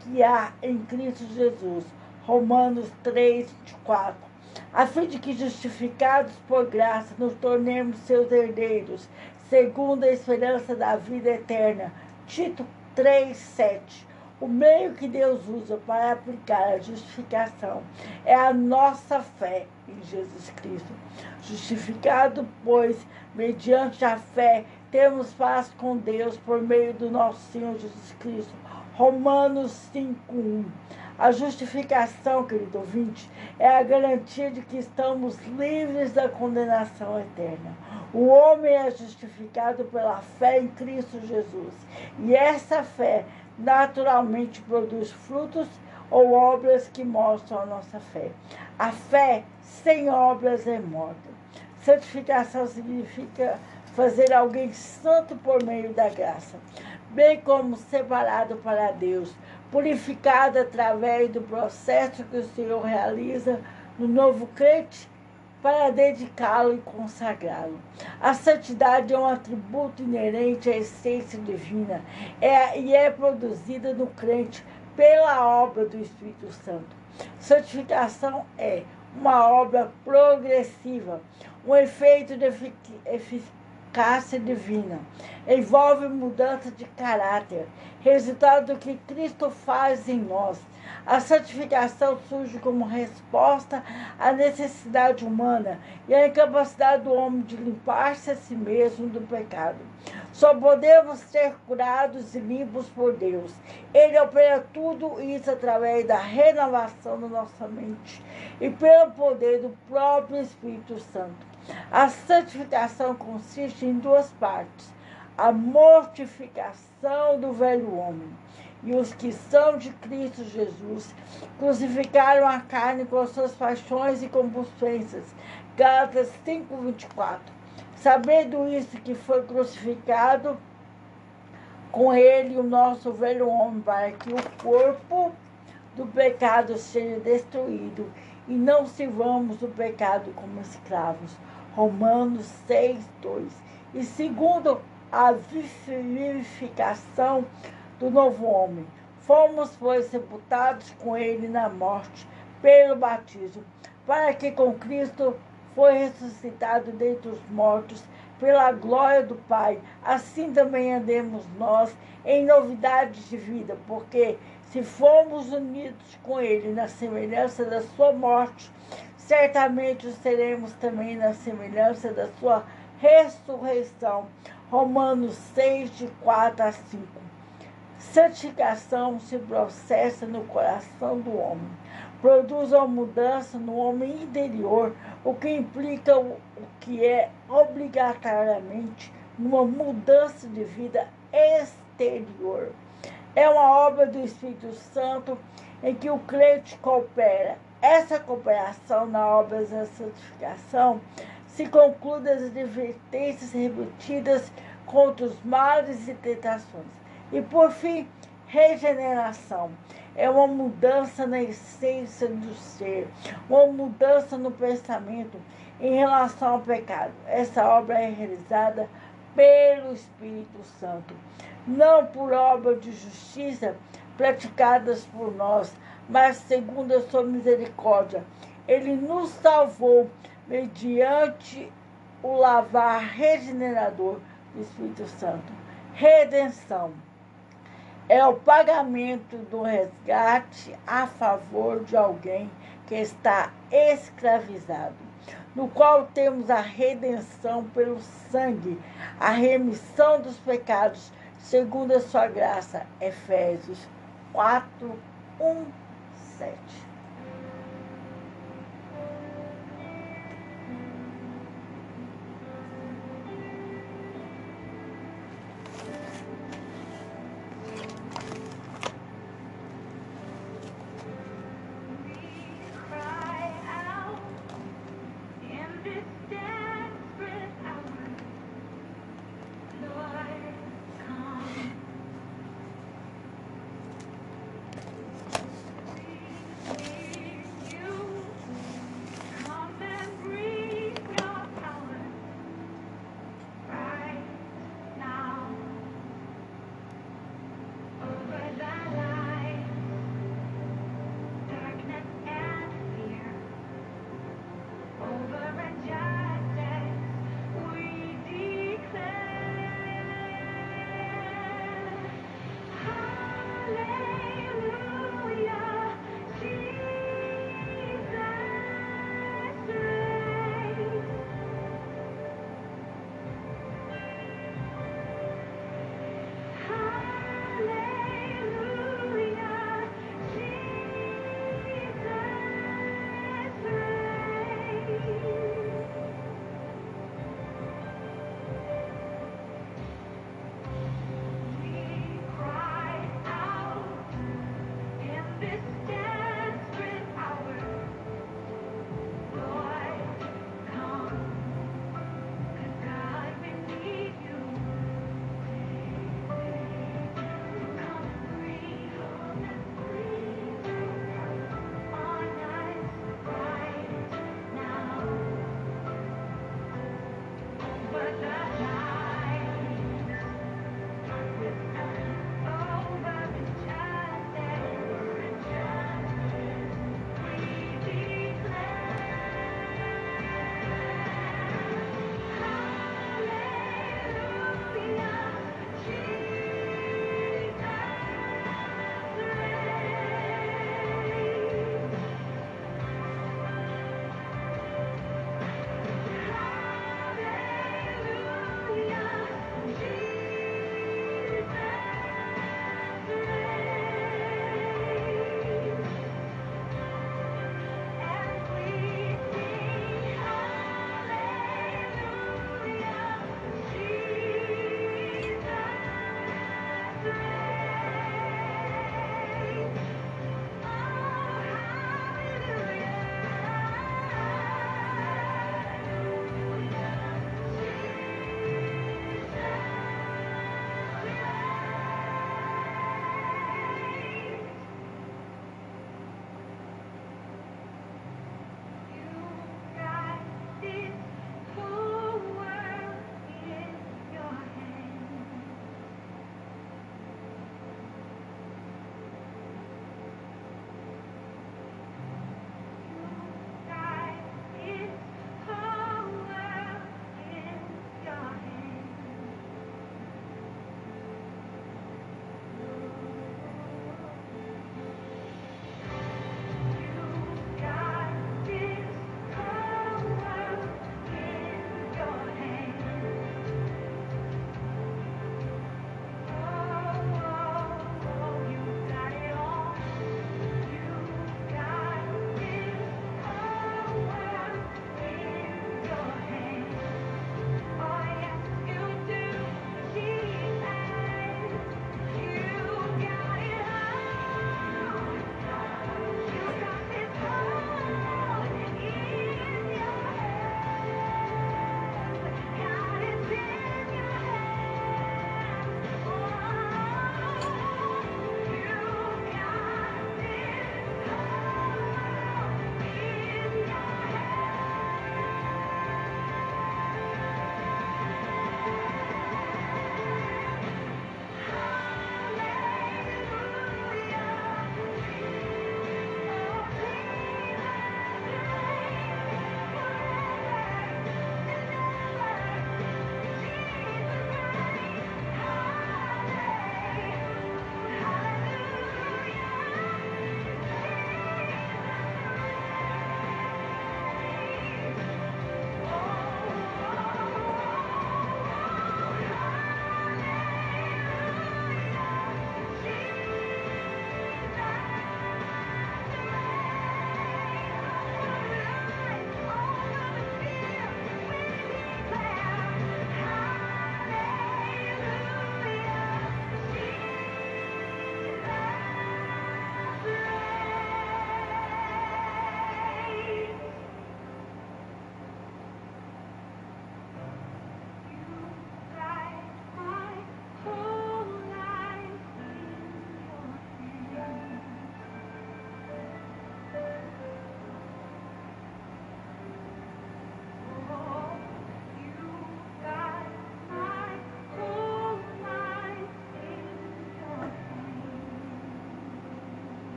que há em Cristo Jesus. Romanos 3, 24 a fim de que, justificados por graça, nos tornemos seus herdeiros, segundo a esperança da vida eterna. Tito 3:7. O meio que Deus usa para aplicar a justificação é a nossa fé em Jesus Cristo. Justificado, pois, mediante a fé, temos paz com Deus por meio do nosso Senhor Jesus Cristo. Romanos 5:1. A justificação, querido ouvinte, é a garantia de que estamos livres da condenação eterna. O homem é justificado pela fé em Cristo Jesus. E essa fé naturalmente produz frutos ou obras que mostram a nossa fé. A fé sem obras é morta. Santificação significa fazer alguém santo por meio da graça, bem como separado para Deus, purificado através do processo que o Senhor realiza no novo crente para dedicá-lo e consagrá-lo. A santidade é um atributo inerente à essência divina é, e é produzida no crente pela obra do Espírito Santo. Santificação é uma obra progressiva, um efeito de eficácia divina. Envolve mudança de caráter, resultado do que Cristo faz em nós a santificação surge como resposta à necessidade humana e à incapacidade do homem de limpar-se a si mesmo do pecado. Só podemos ser curados e limpos por Deus. Ele opera tudo isso através da renovação da nossa mente e pelo poder do próprio Espírito Santo. A santificação consiste em duas partes: a mortificação do velho homem e os que são de Cristo Jesus crucificaram a carne com suas paixões e compulsões. Gálatas 5:24. Sabendo isso que foi crucificado com ele o nosso velho homem para que o corpo do pecado seja destruído e não sirvamos o pecado como escravos. Romanos 6, 2. E segundo a vivificação do novo homem. Fomos, pois, sepultados com ele na morte pelo batismo, para que com Cristo foi ressuscitado dentre os mortos pela glória do Pai. Assim também andemos nós em novidades de vida, porque se formos unidos com Ele na semelhança da sua morte, certamente seremos também na semelhança da sua ressurreição. Romanos 6, de 4 a 5 santificação se processa no coração do homem, produz uma mudança no homem interior, o que implica o que é obrigatoriamente uma mudança de vida exterior. É uma obra do Espírito Santo em que o crente coopera. Essa cooperação na obra da santificação se conclui das advertências repetidas contra os males e tentações e por fim, regeneração. É uma mudança na essência do ser, uma mudança no pensamento em relação ao pecado. Essa obra é realizada pelo Espírito Santo, não por obra de justiça praticadas por nós, mas segundo a sua misericórdia. Ele nos salvou mediante o lavar regenerador do Espírito Santo. Redenção é o pagamento do resgate a favor de alguém que está escravizado, no qual temos a redenção pelo sangue, a remissão dos pecados, segundo a sua graça. Efésios 4, 1, 7.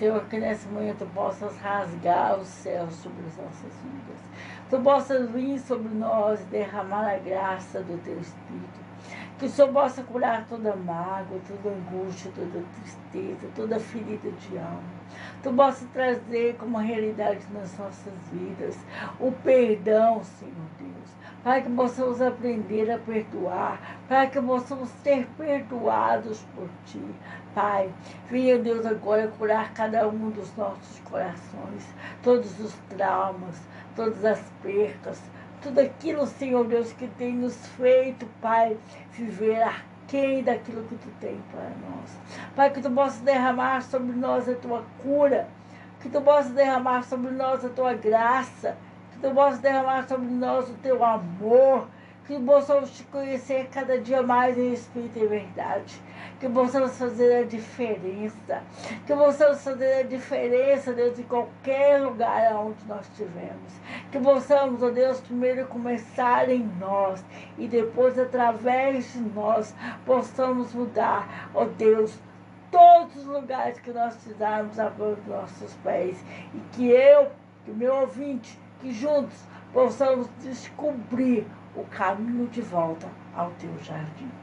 Senhor, que nesse momento possas rasgar os céus sobre as nossas vidas. Tu possas vir sobre nós e derramar a graça do teu Espírito. Que o Senhor possa curar toda mágoa, toda angústia, toda tristeza, toda ferida de alma. Tu possa trazer como realidade nas nossas vidas o perdão, Senhor Deus. Para que possamos aprender a perdoar, para que possamos ser perdoados por Ti. Pai, venha Deus agora curar cada um dos nossos corações, todos os traumas, todas as percas, tudo aquilo, Senhor Deus, que tem nos feito, Pai, viver aquém daquilo que Tu tem para nós. Pai, que Tu possa derramar sobre nós a Tua cura, que Tu possa derramar sobre nós a Tua graça, que Tu possa derramar sobre nós o Teu amor, que possamos te conhecer cada dia mais em espírito e verdade. Que possamos fazer a diferença. Que possamos fazer a diferença, Deus, em qualquer lugar onde nós estivermos. Que possamos, ó Deus, primeiro começar em nós e depois, através de nós, possamos mudar, ó Deus, todos os lugares que nós precisarmos a dos nossos pés. E que eu, que meu ouvinte, que juntos possamos descobrir o caminho de volta ao teu jardim.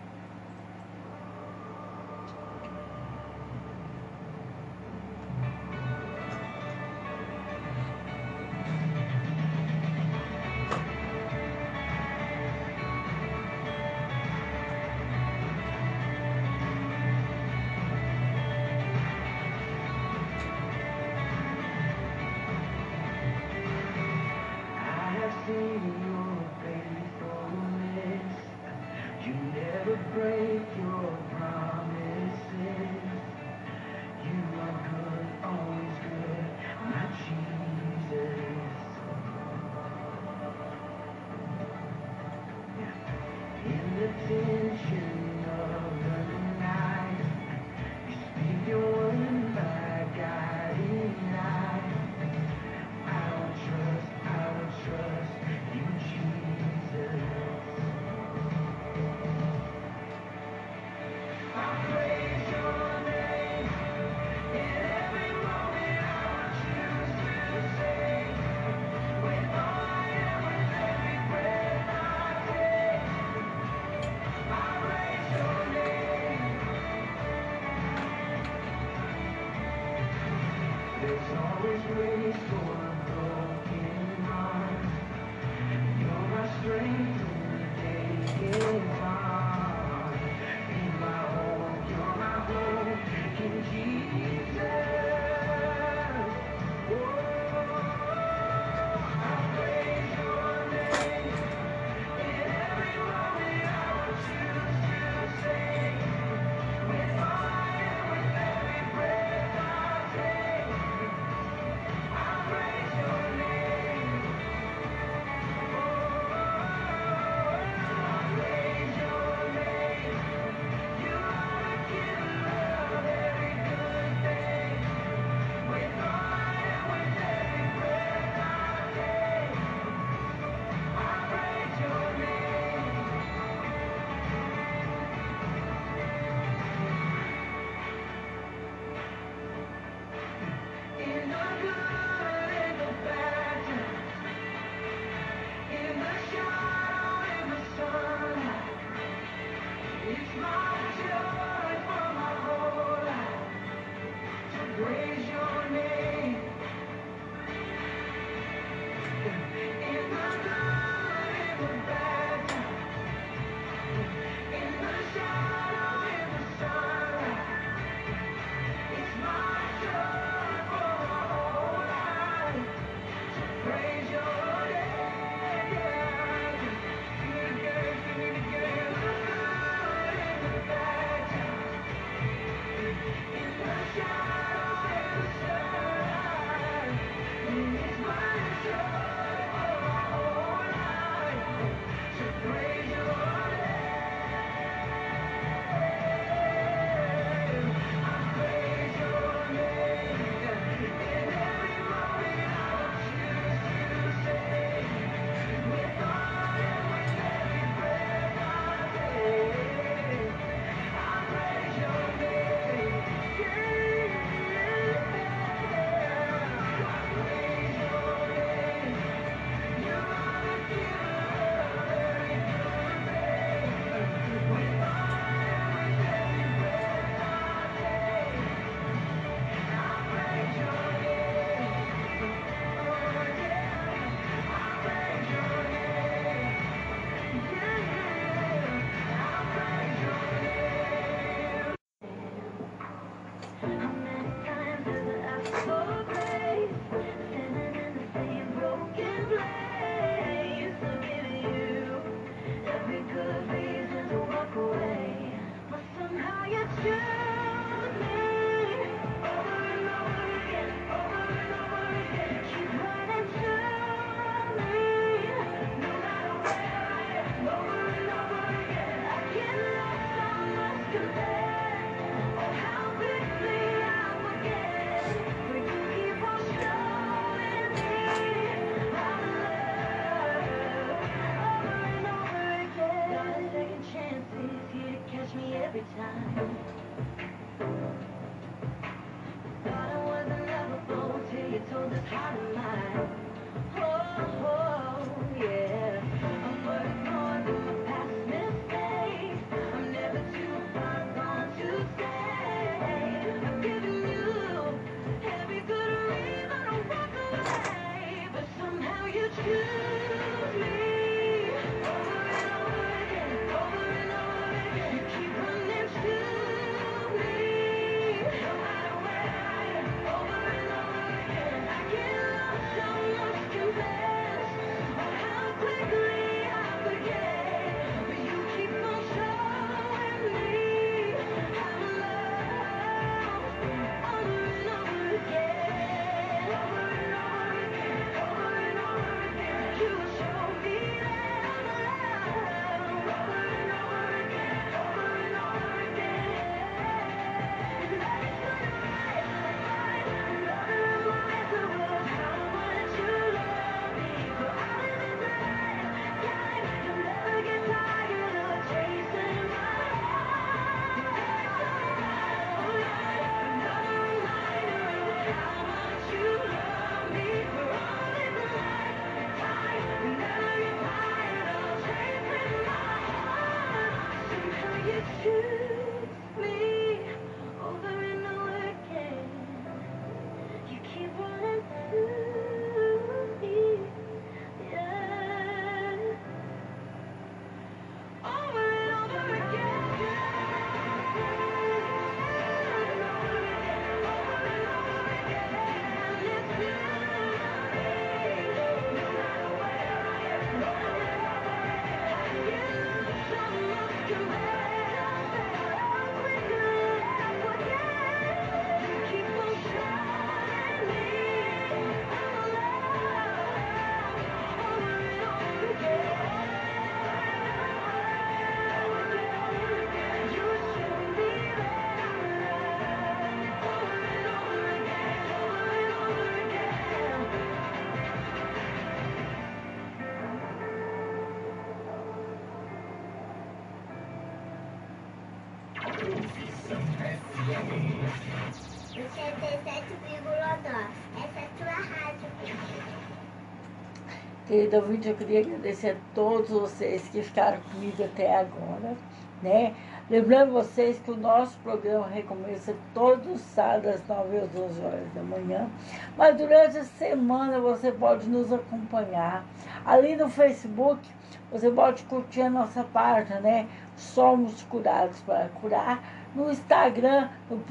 Querido ouvinte, eu queria agradecer a todos vocês que ficaram comigo até agora, né? Lembrando vocês que o nosso programa recomeça todos os sábados às 9 às 12 horas da manhã, mas durante a semana você pode nos acompanhar. Ali no Facebook, você pode curtir a nossa página, né? Somos Curados para Curar. No Instagram, no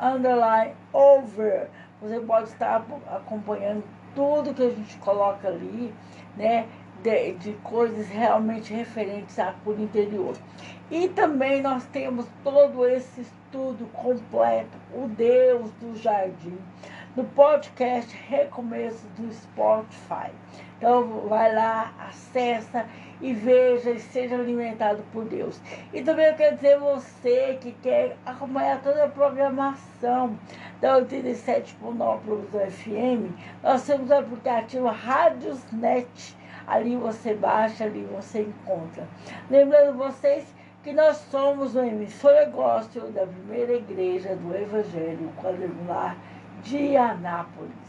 underline over. Você pode estar acompanhando tudo que a gente coloca ali, né? De, de coisas realmente referentes à cura interior. E também nós temos todo esse estudo completo, o Deus do Jardim, no podcast Recomeço do Spotify. Então vai lá, acessa e veja e seja alimentado por Deus. E também eu quero dizer você que quer acompanhar toda a programação da 87.9 Produção FM, nós temos o aplicativo Radiosnet. Ali você baixa, ali você encontra. Lembrando vocês que nós somos uma emissora gospel da primeira igreja do Evangelho Quadrangular de Anápolis.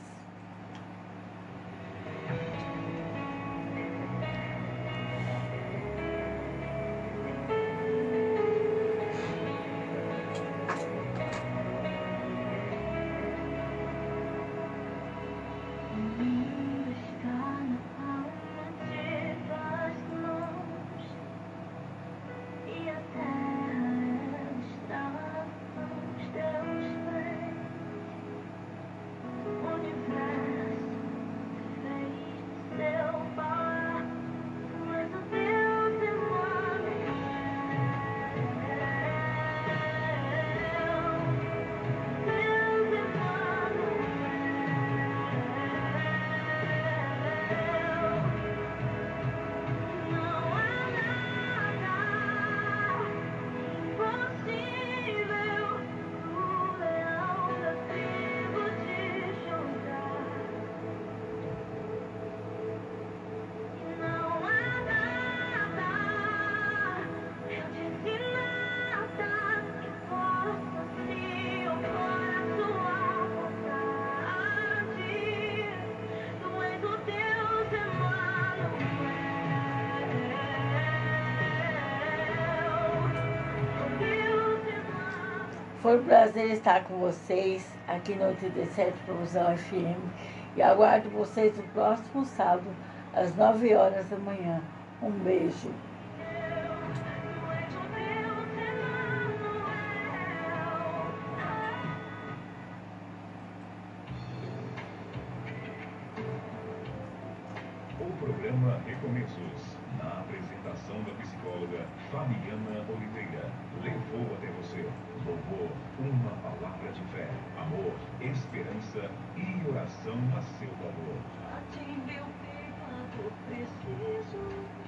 Foi um prazer estar com vocês aqui no 87 Provisão FM e aguardo vocês no próximo sábado, às 9 horas da manhã. Um beijo. O programa Recomeços, na apresentação da psicóloga Fabiana Oliveira, levou até você uma palavra de fé, amor, esperança e oração a seu favor. A meu preciso.